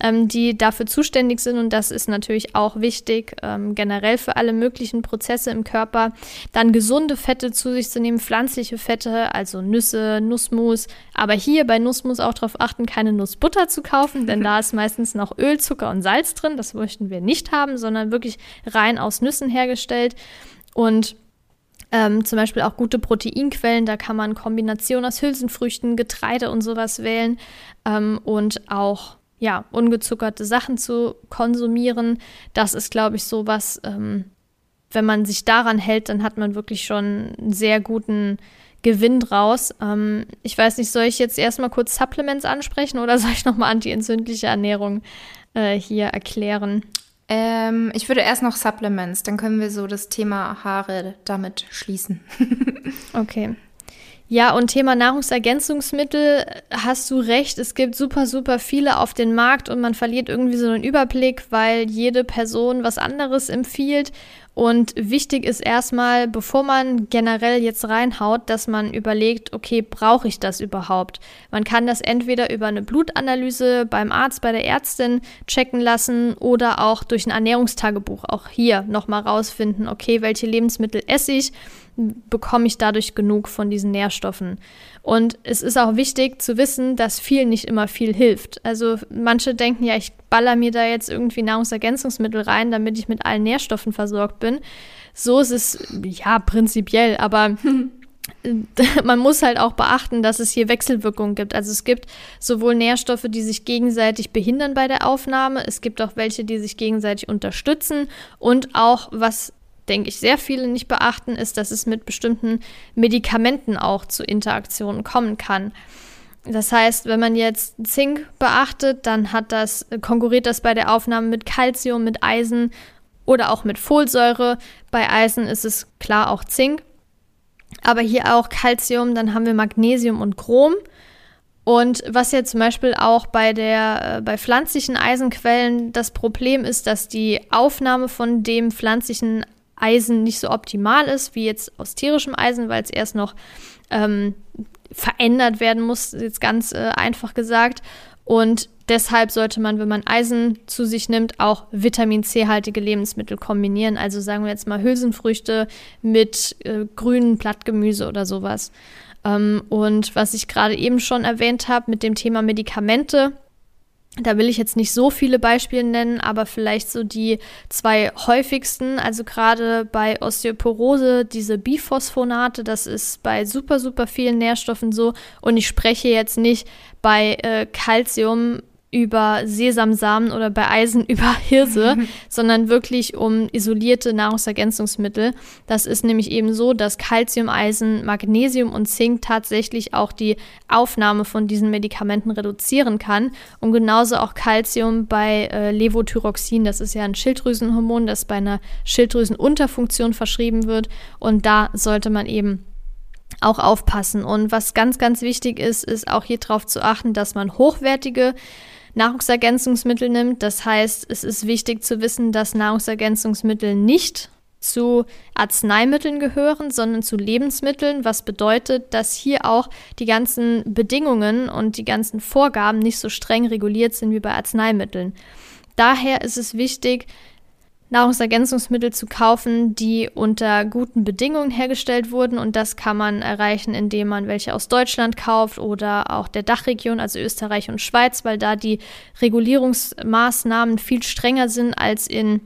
B: ähm, die dafür zuständig sind. Und das ist natürlich auch wichtig, ähm, generell für alle möglichen Prozesse im Körper. Dann gesunde Fette zu sich zu nehmen, pflanzliche Fette, also Nüsse, Nussmus. Aber hier bei Nussmus auch darauf achten, keine Nussbutter zu kaufen, denn da ist meistens noch Öl, Zucker und Salz drin. Das möchten wir nicht haben, sondern wirklich rein aus Nüssen hergestellt. Und ähm, zum Beispiel auch gute Proteinquellen, da kann man Kombinationen aus Hülsenfrüchten, Getreide und sowas wählen. Ähm, und auch ja, ungezuckerte Sachen zu konsumieren. Das ist, glaube ich, so was, ähm, wenn man sich daran hält, dann hat man wirklich schon einen sehr guten Gewinn draus. Ähm, ich weiß nicht, soll ich jetzt erstmal kurz Supplements ansprechen oder soll ich nochmal antientzündliche Ernährung äh, hier erklären?
A: Ähm, ich würde erst noch Supplements, dann können wir so das Thema Haare damit schließen.
B: okay. Ja, und Thema Nahrungsergänzungsmittel hast du recht. Es gibt super, super viele auf den Markt und man verliert irgendwie so einen Überblick, weil jede Person was anderes empfiehlt. Und wichtig ist erstmal, bevor man generell jetzt reinhaut, dass man überlegt, okay, brauche ich das überhaupt? Man kann das entweder über eine Blutanalyse beim Arzt, bei der Ärztin checken lassen oder auch durch ein Ernährungstagebuch auch hier nochmal rausfinden, okay, welche Lebensmittel esse ich? bekomme ich dadurch genug von diesen Nährstoffen. Und es ist auch wichtig zu wissen, dass viel nicht immer viel hilft. Also manche denken ja, ich baller mir da jetzt irgendwie Nahrungsergänzungsmittel rein, damit ich mit allen Nährstoffen versorgt bin. So ist es ja prinzipiell, aber man muss halt auch beachten, dass es hier Wechselwirkungen gibt. Also es gibt sowohl Nährstoffe, die sich gegenseitig behindern bei der Aufnahme, es gibt auch welche, die sich gegenseitig unterstützen und auch was denke ich, sehr viele nicht beachten, ist, dass es mit bestimmten Medikamenten auch zu Interaktionen kommen kann. Das heißt, wenn man jetzt Zink beachtet, dann hat das, konkurriert das bei der Aufnahme mit Calcium, mit Eisen oder auch mit Folsäure. Bei Eisen ist es klar auch Zink. Aber hier auch Calcium, dann haben wir Magnesium und Chrom. Und was jetzt zum Beispiel auch bei der, äh, bei pflanzlichen Eisenquellen das Problem ist, dass die Aufnahme von dem pflanzlichen Eisen nicht so optimal ist wie jetzt aus tierischem Eisen, weil es erst noch ähm, verändert werden muss, jetzt ganz äh, einfach gesagt. Und deshalb sollte man, wenn man Eisen zu sich nimmt, auch Vitamin C-haltige Lebensmittel kombinieren. Also sagen wir jetzt mal Hülsenfrüchte mit äh, grünen Blattgemüse oder sowas. Ähm, und was ich gerade eben schon erwähnt habe mit dem Thema Medikamente, Da will ich jetzt nicht so viele Beispiele nennen, aber vielleicht so die zwei häufigsten. Also gerade bei Osteoporose diese Biphosphonate, das ist bei super, super vielen Nährstoffen so. Und ich spreche jetzt nicht bei äh, Calcium über Sesamsamen oder bei Eisen über Hirse, sondern wirklich um isolierte Nahrungsergänzungsmittel. Das ist nämlich eben so, dass Calcium, Eisen, Magnesium und Zink tatsächlich auch die Aufnahme von diesen Medikamenten reduzieren kann. Und genauso auch Calcium bei äh, Levothyroxin, das ist ja ein Schilddrüsenhormon, das bei einer Schilddrüsenunterfunktion verschrieben wird. Und da sollte man eben auch aufpassen. Und was ganz, ganz wichtig ist, ist auch hier darauf zu achten, dass man hochwertige Nahrungsergänzungsmittel nimmt. Das heißt, es ist wichtig zu wissen, dass Nahrungsergänzungsmittel nicht zu Arzneimitteln gehören, sondern zu Lebensmitteln, was bedeutet, dass hier auch die ganzen Bedingungen und die ganzen Vorgaben nicht so streng reguliert sind wie bei Arzneimitteln. Daher ist es wichtig, Nahrungsergänzungsmittel zu kaufen, die unter guten Bedingungen hergestellt wurden. Und das kann man erreichen, indem man welche aus Deutschland kauft oder auch der Dachregion, also Österreich und Schweiz, weil da die Regulierungsmaßnahmen viel strenger sind als in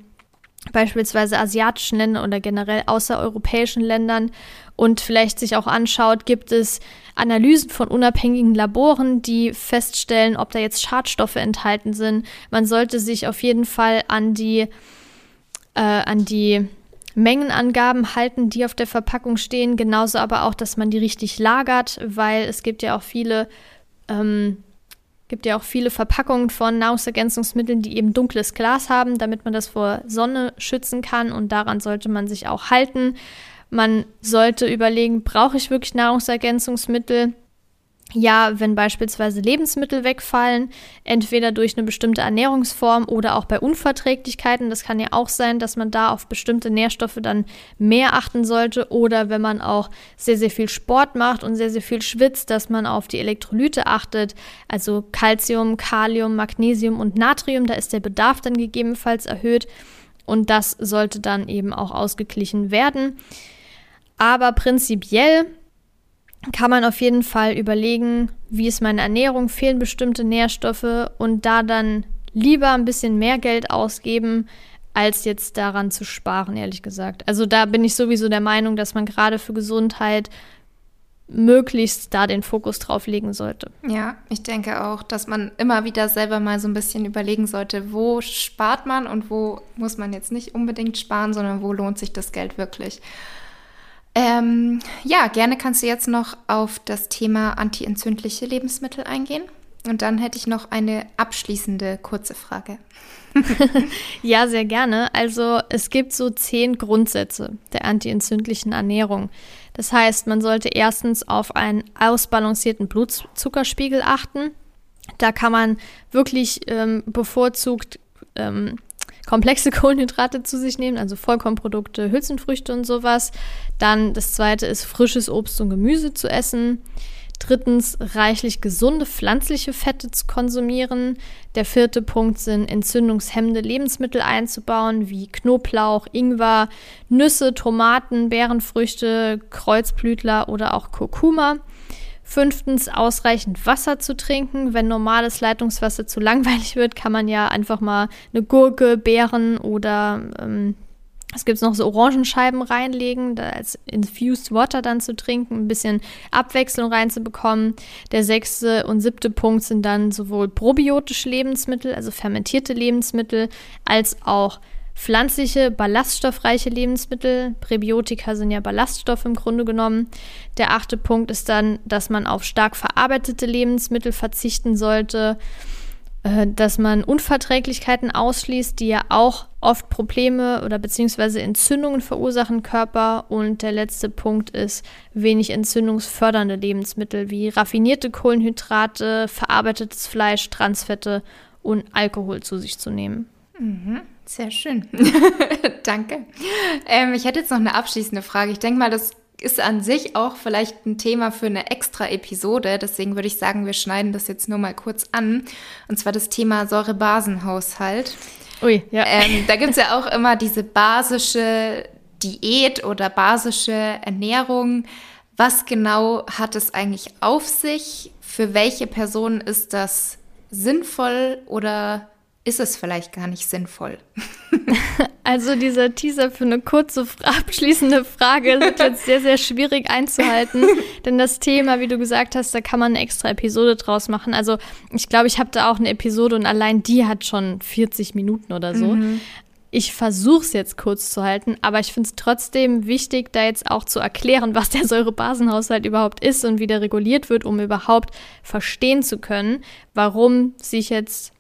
B: beispielsweise asiatischen Ländern oder generell außereuropäischen Ländern und vielleicht sich auch anschaut, gibt es Analysen von unabhängigen Laboren, die feststellen, ob da jetzt Schadstoffe enthalten sind. Man sollte sich auf jeden Fall an die an die Mengenangaben halten, die auf der Verpackung stehen. Genauso aber auch, dass man die richtig lagert, weil es gibt ja auch viele, ähm, gibt ja auch viele Verpackungen von Nahrungsergänzungsmitteln, die eben dunkles Glas haben, damit man das vor Sonne schützen kann. Und daran sollte man sich auch halten. Man sollte überlegen, brauche ich wirklich Nahrungsergänzungsmittel? Ja, wenn beispielsweise Lebensmittel wegfallen, entweder durch eine bestimmte Ernährungsform oder auch bei Unverträglichkeiten, das kann ja auch sein, dass man da auf bestimmte Nährstoffe dann mehr achten sollte oder wenn man auch sehr, sehr viel Sport macht und sehr, sehr viel schwitzt, dass man auf die Elektrolyte achtet, also Calcium, Kalium, Magnesium und Natrium, da ist der Bedarf dann gegebenenfalls erhöht und das sollte dann eben auch ausgeglichen werden. Aber prinzipiell kann man auf jeden Fall überlegen, wie ist meine Ernährung, fehlen bestimmte Nährstoffe und da dann lieber ein bisschen mehr Geld ausgeben, als jetzt daran zu sparen, ehrlich gesagt. Also da bin ich sowieso der Meinung, dass man gerade für Gesundheit möglichst da den Fokus drauf legen sollte.
A: Ja, ich denke auch, dass man immer wieder selber mal so ein bisschen überlegen sollte, wo spart man und wo muss man jetzt nicht unbedingt sparen, sondern wo lohnt sich das Geld wirklich. Ähm, ja, gerne kannst du jetzt noch auf das Thema antientzündliche Lebensmittel eingehen. Und dann hätte ich noch eine abschließende kurze Frage.
B: ja, sehr gerne. Also es gibt so zehn Grundsätze der antientzündlichen Ernährung. Das heißt, man sollte erstens auf einen ausbalancierten Blutzuckerspiegel achten. Da kann man wirklich ähm, bevorzugt ähm, komplexe Kohlenhydrate zu sich nehmen, also Vollkornprodukte, Hülsenfrüchte und sowas. Dann das zweite ist frisches Obst und Gemüse zu essen. Drittens, reichlich gesunde pflanzliche Fette zu konsumieren. Der vierte Punkt sind entzündungshemmende Lebensmittel einzubauen, wie Knoblauch, Ingwer, Nüsse, Tomaten, Beerenfrüchte, Kreuzblütler oder auch Kurkuma. Fünftens, ausreichend Wasser zu trinken. Wenn normales Leitungswasser zu langweilig wird, kann man ja einfach mal eine Gurke, Beeren oder ähm, es gibt noch so Orangenscheiben reinlegen, da als Infused Water dann zu trinken, ein bisschen Abwechslung reinzubekommen. Der sechste und siebte Punkt sind dann sowohl probiotische Lebensmittel, also fermentierte Lebensmittel, als auch pflanzliche, ballaststoffreiche Lebensmittel. Präbiotika sind ja Ballaststoffe im Grunde genommen. Der achte Punkt ist dann, dass man auf stark verarbeitete Lebensmittel verzichten sollte, äh, dass man Unverträglichkeiten ausschließt, die ja auch oft Probleme oder beziehungsweise Entzündungen verursachen im Körper. Und der letzte Punkt ist wenig entzündungsfördernde Lebensmittel wie raffinierte Kohlenhydrate, verarbeitetes Fleisch, Transfette und Alkohol zu sich zu nehmen.
A: Mhm. Sehr schön. Danke. Ähm, ich hätte jetzt noch eine abschließende Frage. Ich denke mal, das ist an sich auch vielleicht ein Thema für eine extra Episode. Deswegen würde ich sagen, wir schneiden das jetzt nur mal kurz an. Und zwar das Thema Säurebasenhaushalt. Ui, ja. Ähm, da gibt es ja auch immer diese basische Diät oder basische Ernährung. Was genau hat es eigentlich auf sich? Für welche Personen ist das sinnvoll oder ist es vielleicht gar nicht sinnvoll?
B: Also dieser Teaser für eine kurze abschließende Frage wird jetzt sehr, sehr schwierig einzuhalten. denn das Thema, wie du gesagt hast, da kann man eine extra Episode draus machen. Also ich glaube, ich habe da auch eine Episode und allein die hat schon 40 Minuten oder so. Mhm. Ich versuche es jetzt kurz zu halten, aber ich finde es trotzdem wichtig, da jetzt auch zu erklären, was der Säurebasenhaushalt überhaupt ist und wie der reguliert wird, um überhaupt verstehen zu können, warum sich jetzt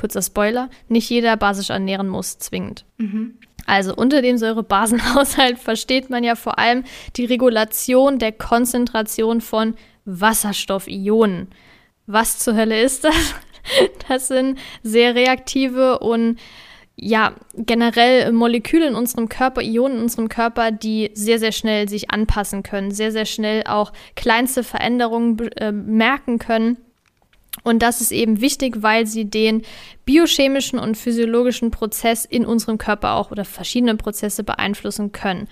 B: kurzer Spoiler, nicht jeder basisch ernähren muss, zwingend. Mhm. Also unter dem Säurebasenhaushalt versteht man ja vor allem die Regulation der Konzentration von Wasserstoffionen. Was zur Hölle ist das? Das sind sehr reaktive und ja, generell Moleküle in unserem Körper, Ionen in unserem Körper, die sehr, sehr schnell sich anpassen können, sehr, sehr schnell auch kleinste Veränderungen äh, merken können und das ist eben wichtig, weil sie den biochemischen und physiologischen Prozess in unserem Körper auch oder verschiedene Prozesse beeinflussen können.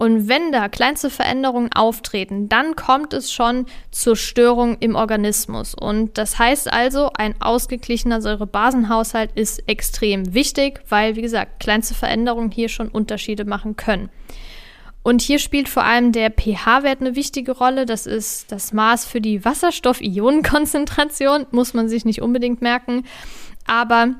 B: Und wenn da kleinste Veränderungen auftreten, dann kommt es schon zur Störung im Organismus. Und das heißt also, ein ausgeglichener Säurebasenhaushalt ist extrem wichtig, weil, wie gesagt, kleinste Veränderungen hier schon Unterschiede machen können. Und hier spielt vor allem der pH-Wert eine wichtige Rolle. Das ist das Maß für die Wasserstoff-Ionenkonzentration, muss man sich nicht unbedingt merken. Aber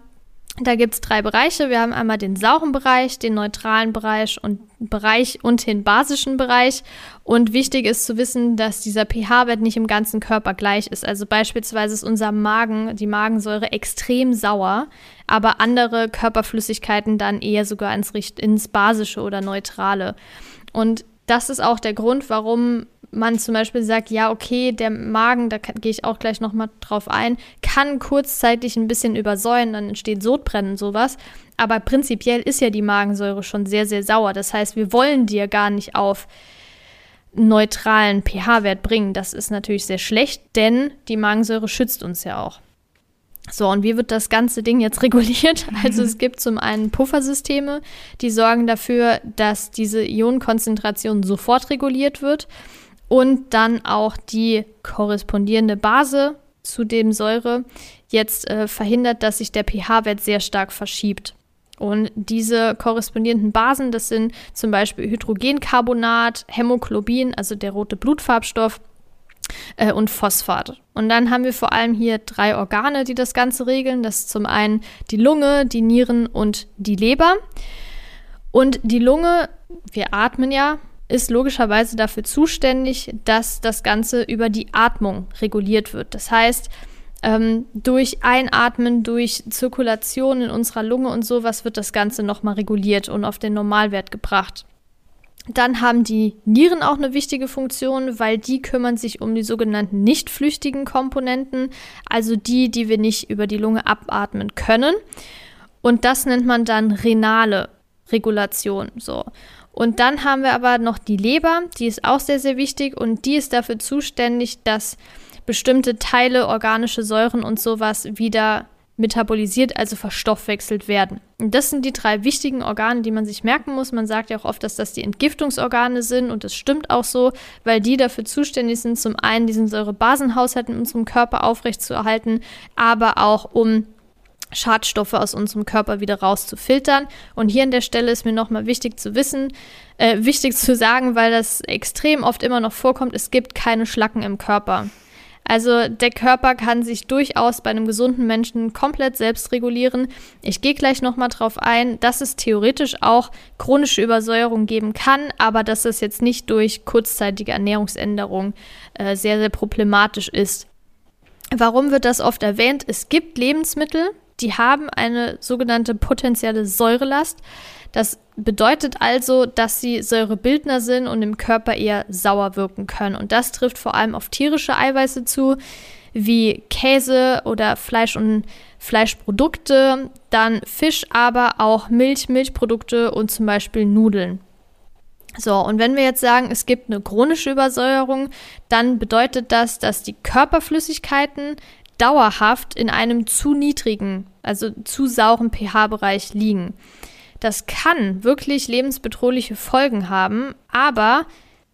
B: da gibt es drei Bereiche. Wir haben einmal den sauren Bereich, den neutralen Bereich und Bereich und den basischen Bereich. Und wichtig ist zu wissen, dass dieser pH-Wert nicht im ganzen Körper gleich ist. Also beispielsweise ist unser Magen, die Magensäure extrem sauer, aber andere Körperflüssigkeiten dann eher sogar ins, ins basische oder neutrale. Und das ist auch der Grund, warum man zum Beispiel sagt, ja, okay, der Magen, da gehe ich auch gleich nochmal drauf ein, kann kurzzeitig ein bisschen übersäuern, dann entsteht Sodbrennen und sowas. Aber prinzipiell ist ja die Magensäure schon sehr, sehr sauer. Das heißt, wir wollen die ja gar nicht auf neutralen pH-Wert bringen. Das ist natürlich sehr schlecht, denn die Magensäure schützt uns ja auch. So, und wie wird das ganze Ding jetzt reguliert? Also es gibt zum einen Puffersysteme, die sorgen dafür, dass diese Ionenkonzentration sofort reguliert wird und dann auch die korrespondierende Base zu dem Säure jetzt äh, verhindert, dass sich der pH-Wert sehr stark verschiebt. Und diese korrespondierenden Basen, das sind zum Beispiel Hydrogencarbonat, Hämoglobin, also der rote Blutfarbstoff, äh, und Phosphat. Und dann haben wir vor allem hier drei Organe, die das Ganze regeln. Das ist zum einen die Lunge, die Nieren und die Leber. Und die Lunge, wir atmen ja, ist logischerweise dafür zuständig, dass das Ganze über die Atmung reguliert wird. Das heißt, ähm, durch Einatmen, durch Zirkulation in unserer Lunge und sowas wird das Ganze nochmal reguliert und auf den Normalwert gebracht. Dann haben die Nieren auch eine wichtige Funktion, weil die kümmern sich um die sogenannten nicht flüchtigen Komponenten, also die, die wir nicht über die Lunge abatmen können. Und das nennt man dann renale Regulation. So. Und dann haben wir aber noch die Leber, die ist auch sehr, sehr wichtig und die ist dafür zuständig, dass bestimmte Teile, organische Säuren und sowas wieder metabolisiert, also verstoffwechselt werden. Und das sind die drei wichtigen Organe, die man sich merken muss. Man sagt ja auch oft, dass das die Entgiftungsorgane sind und das stimmt auch so, weil die dafür zuständig sind, zum einen diesen Säurebasenhaushalt in unserem Körper aufrechtzuerhalten, aber auch um Schadstoffe aus unserem Körper wieder rauszufiltern. Und hier an der Stelle ist mir nochmal wichtig zu wissen, äh, wichtig zu sagen, weil das extrem oft immer noch vorkommt, es gibt keine Schlacken im Körper. Also der Körper kann sich durchaus bei einem gesunden Menschen komplett selbst regulieren. Ich gehe gleich nochmal drauf ein, dass es theoretisch auch chronische Übersäuerung geben kann, aber dass es jetzt nicht durch kurzzeitige Ernährungsänderung äh, sehr, sehr problematisch ist. Warum wird das oft erwähnt? Es gibt Lebensmittel, die haben eine sogenannte potenzielle Säurelast. Das bedeutet also, dass sie Säurebildner sind und im Körper eher sauer wirken können. Und das trifft vor allem auf tierische Eiweiße zu, wie Käse oder Fleisch und Fleischprodukte, dann Fisch, aber auch Milch, Milchprodukte und zum Beispiel Nudeln. So, und wenn wir jetzt sagen, es gibt eine chronische Übersäuerung, dann bedeutet das, dass die Körperflüssigkeiten dauerhaft in einem zu niedrigen, also zu sauren pH-Bereich liegen. Das kann wirklich lebensbedrohliche Folgen haben, aber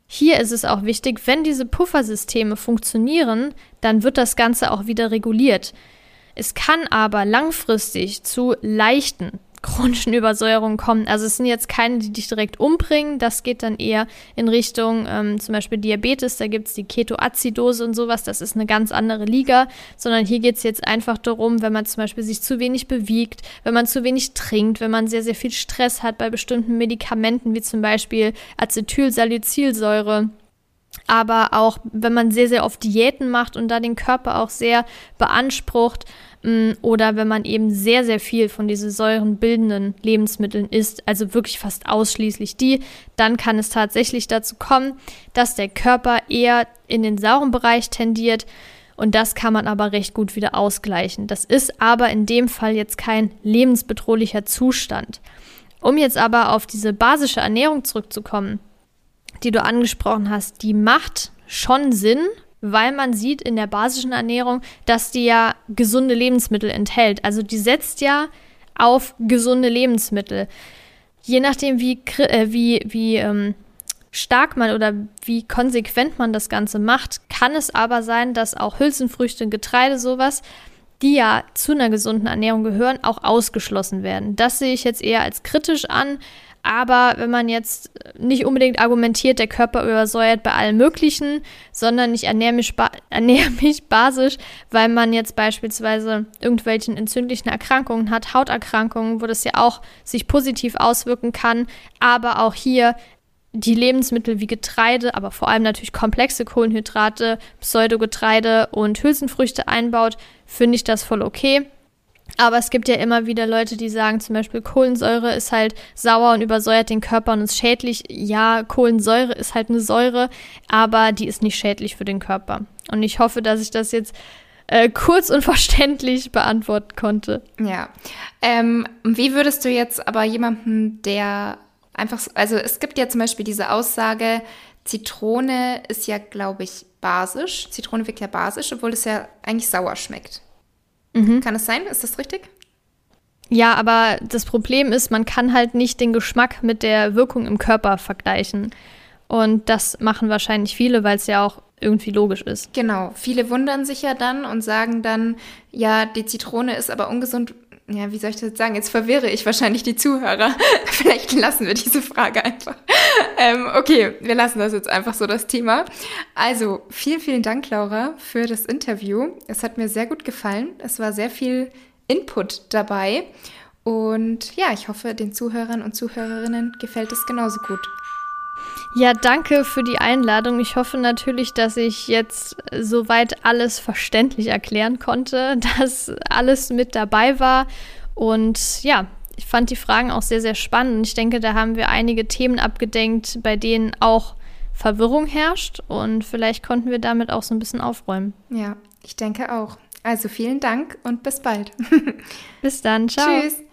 B: hier ist es auch wichtig, wenn diese Puffersysteme funktionieren, dann wird das Ganze auch wieder reguliert. Es kann aber langfristig zu leichten chronischen Übersäuerungen kommen. Also es sind jetzt keine, die dich direkt umbringen. Das geht dann eher in Richtung ähm, zum Beispiel Diabetes. Da gibt es die Ketoazidose und sowas. Das ist eine ganz andere Liga. Sondern hier geht es jetzt einfach darum, wenn man zum Beispiel sich zu wenig bewegt, wenn man zu wenig trinkt, wenn man sehr, sehr viel Stress hat bei bestimmten Medikamenten, wie zum Beispiel Acetylsalicylsäure aber auch wenn man sehr, sehr oft Diäten macht und da den Körper auch sehr beansprucht, Mm, oder wenn man eben sehr, sehr viel von diesen säurenbildenden Lebensmitteln isst, also wirklich fast ausschließlich die, dann kann es tatsächlich dazu kommen, dass der Körper eher in den sauren Bereich tendiert. Und das kann man aber recht gut wieder ausgleichen. Das ist aber in dem Fall jetzt kein lebensbedrohlicher Zustand. Um jetzt aber auf diese basische Ernährung zurückzukommen, die du angesprochen hast, die macht schon Sinn, weil man sieht in der basischen Ernährung, dass die ja gesunde Lebensmittel enthält. Also die setzt ja auf gesunde Lebensmittel. Je nachdem, wie, äh, wie, wie ähm, stark man oder wie konsequent man das Ganze macht, kann es aber sein, dass auch Hülsenfrüchte, Getreide, sowas, die ja zu einer gesunden Ernährung gehören, auch ausgeschlossen werden. Das sehe ich jetzt eher als kritisch an, aber wenn man jetzt nicht unbedingt argumentiert, der Körper übersäuert bei allem Möglichen, sondern ich ernähre mich, ernähre basisch, weil man jetzt beispielsweise irgendwelchen entzündlichen Erkrankungen hat, Hauterkrankungen, wo das ja auch sich positiv auswirken kann, aber auch hier die Lebensmittel wie Getreide, aber vor allem natürlich komplexe Kohlenhydrate, Pseudogetreide und Hülsenfrüchte einbaut, finde ich das voll okay. Aber es gibt ja immer wieder Leute, die sagen, zum Beispiel Kohlensäure ist halt sauer und übersäuert den Körper und ist schädlich. Ja, Kohlensäure ist halt eine Säure, aber die ist nicht schädlich für den Körper. Und ich hoffe, dass ich das jetzt äh, kurz und verständlich beantworten konnte.
A: Ja. Ähm, wie würdest du jetzt aber jemanden, der einfach, also es gibt ja zum Beispiel diese Aussage, Zitrone ist ja, glaube ich, basisch. Zitrone wirkt ja basisch, obwohl es ja eigentlich sauer schmeckt. Mhm. Kann es sein? Ist das richtig?
B: Ja, aber das Problem ist, man kann halt nicht den Geschmack mit der Wirkung im Körper vergleichen. Und das machen wahrscheinlich viele, weil es ja auch irgendwie logisch ist.
A: Genau. Viele wundern sich ja dann und sagen dann, ja, die Zitrone ist aber ungesund, ja, wie soll ich das jetzt sagen? Jetzt verwirre ich wahrscheinlich die Zuhörer. Vielleicht lassen wir diese Frage einfach. Ähm, okay, wir lassen das jetzt einfach so, das Thema. Also, vielen, vielen Dank, Laura, für das Interview. Es hat mir sehr gut gefallen. Es war sehr viel Input dabei. Und ja, ich hoffe, den Zuhörern und Zuhörerinnen gefällt es genauso gut.
B: Ja, danke für die Einladung. Ich hoffe natürlich, dass ich jetzt soweit alles verständlich erklären konnte, dass alles mit dabei war. Und ja, ich fand die Fragen auch sehr, sehr spannend. Ich denke, da haben wir einige Themen abgedenkt, bei denen auch Verwirrung herrscht. Und vielleicht konnten wir damit auch so ein bisschen aufräumen.
A: Ja, ich denke auch. Also vielen Dank und bis bald.
B: bis dann. Ciao. Tschüss.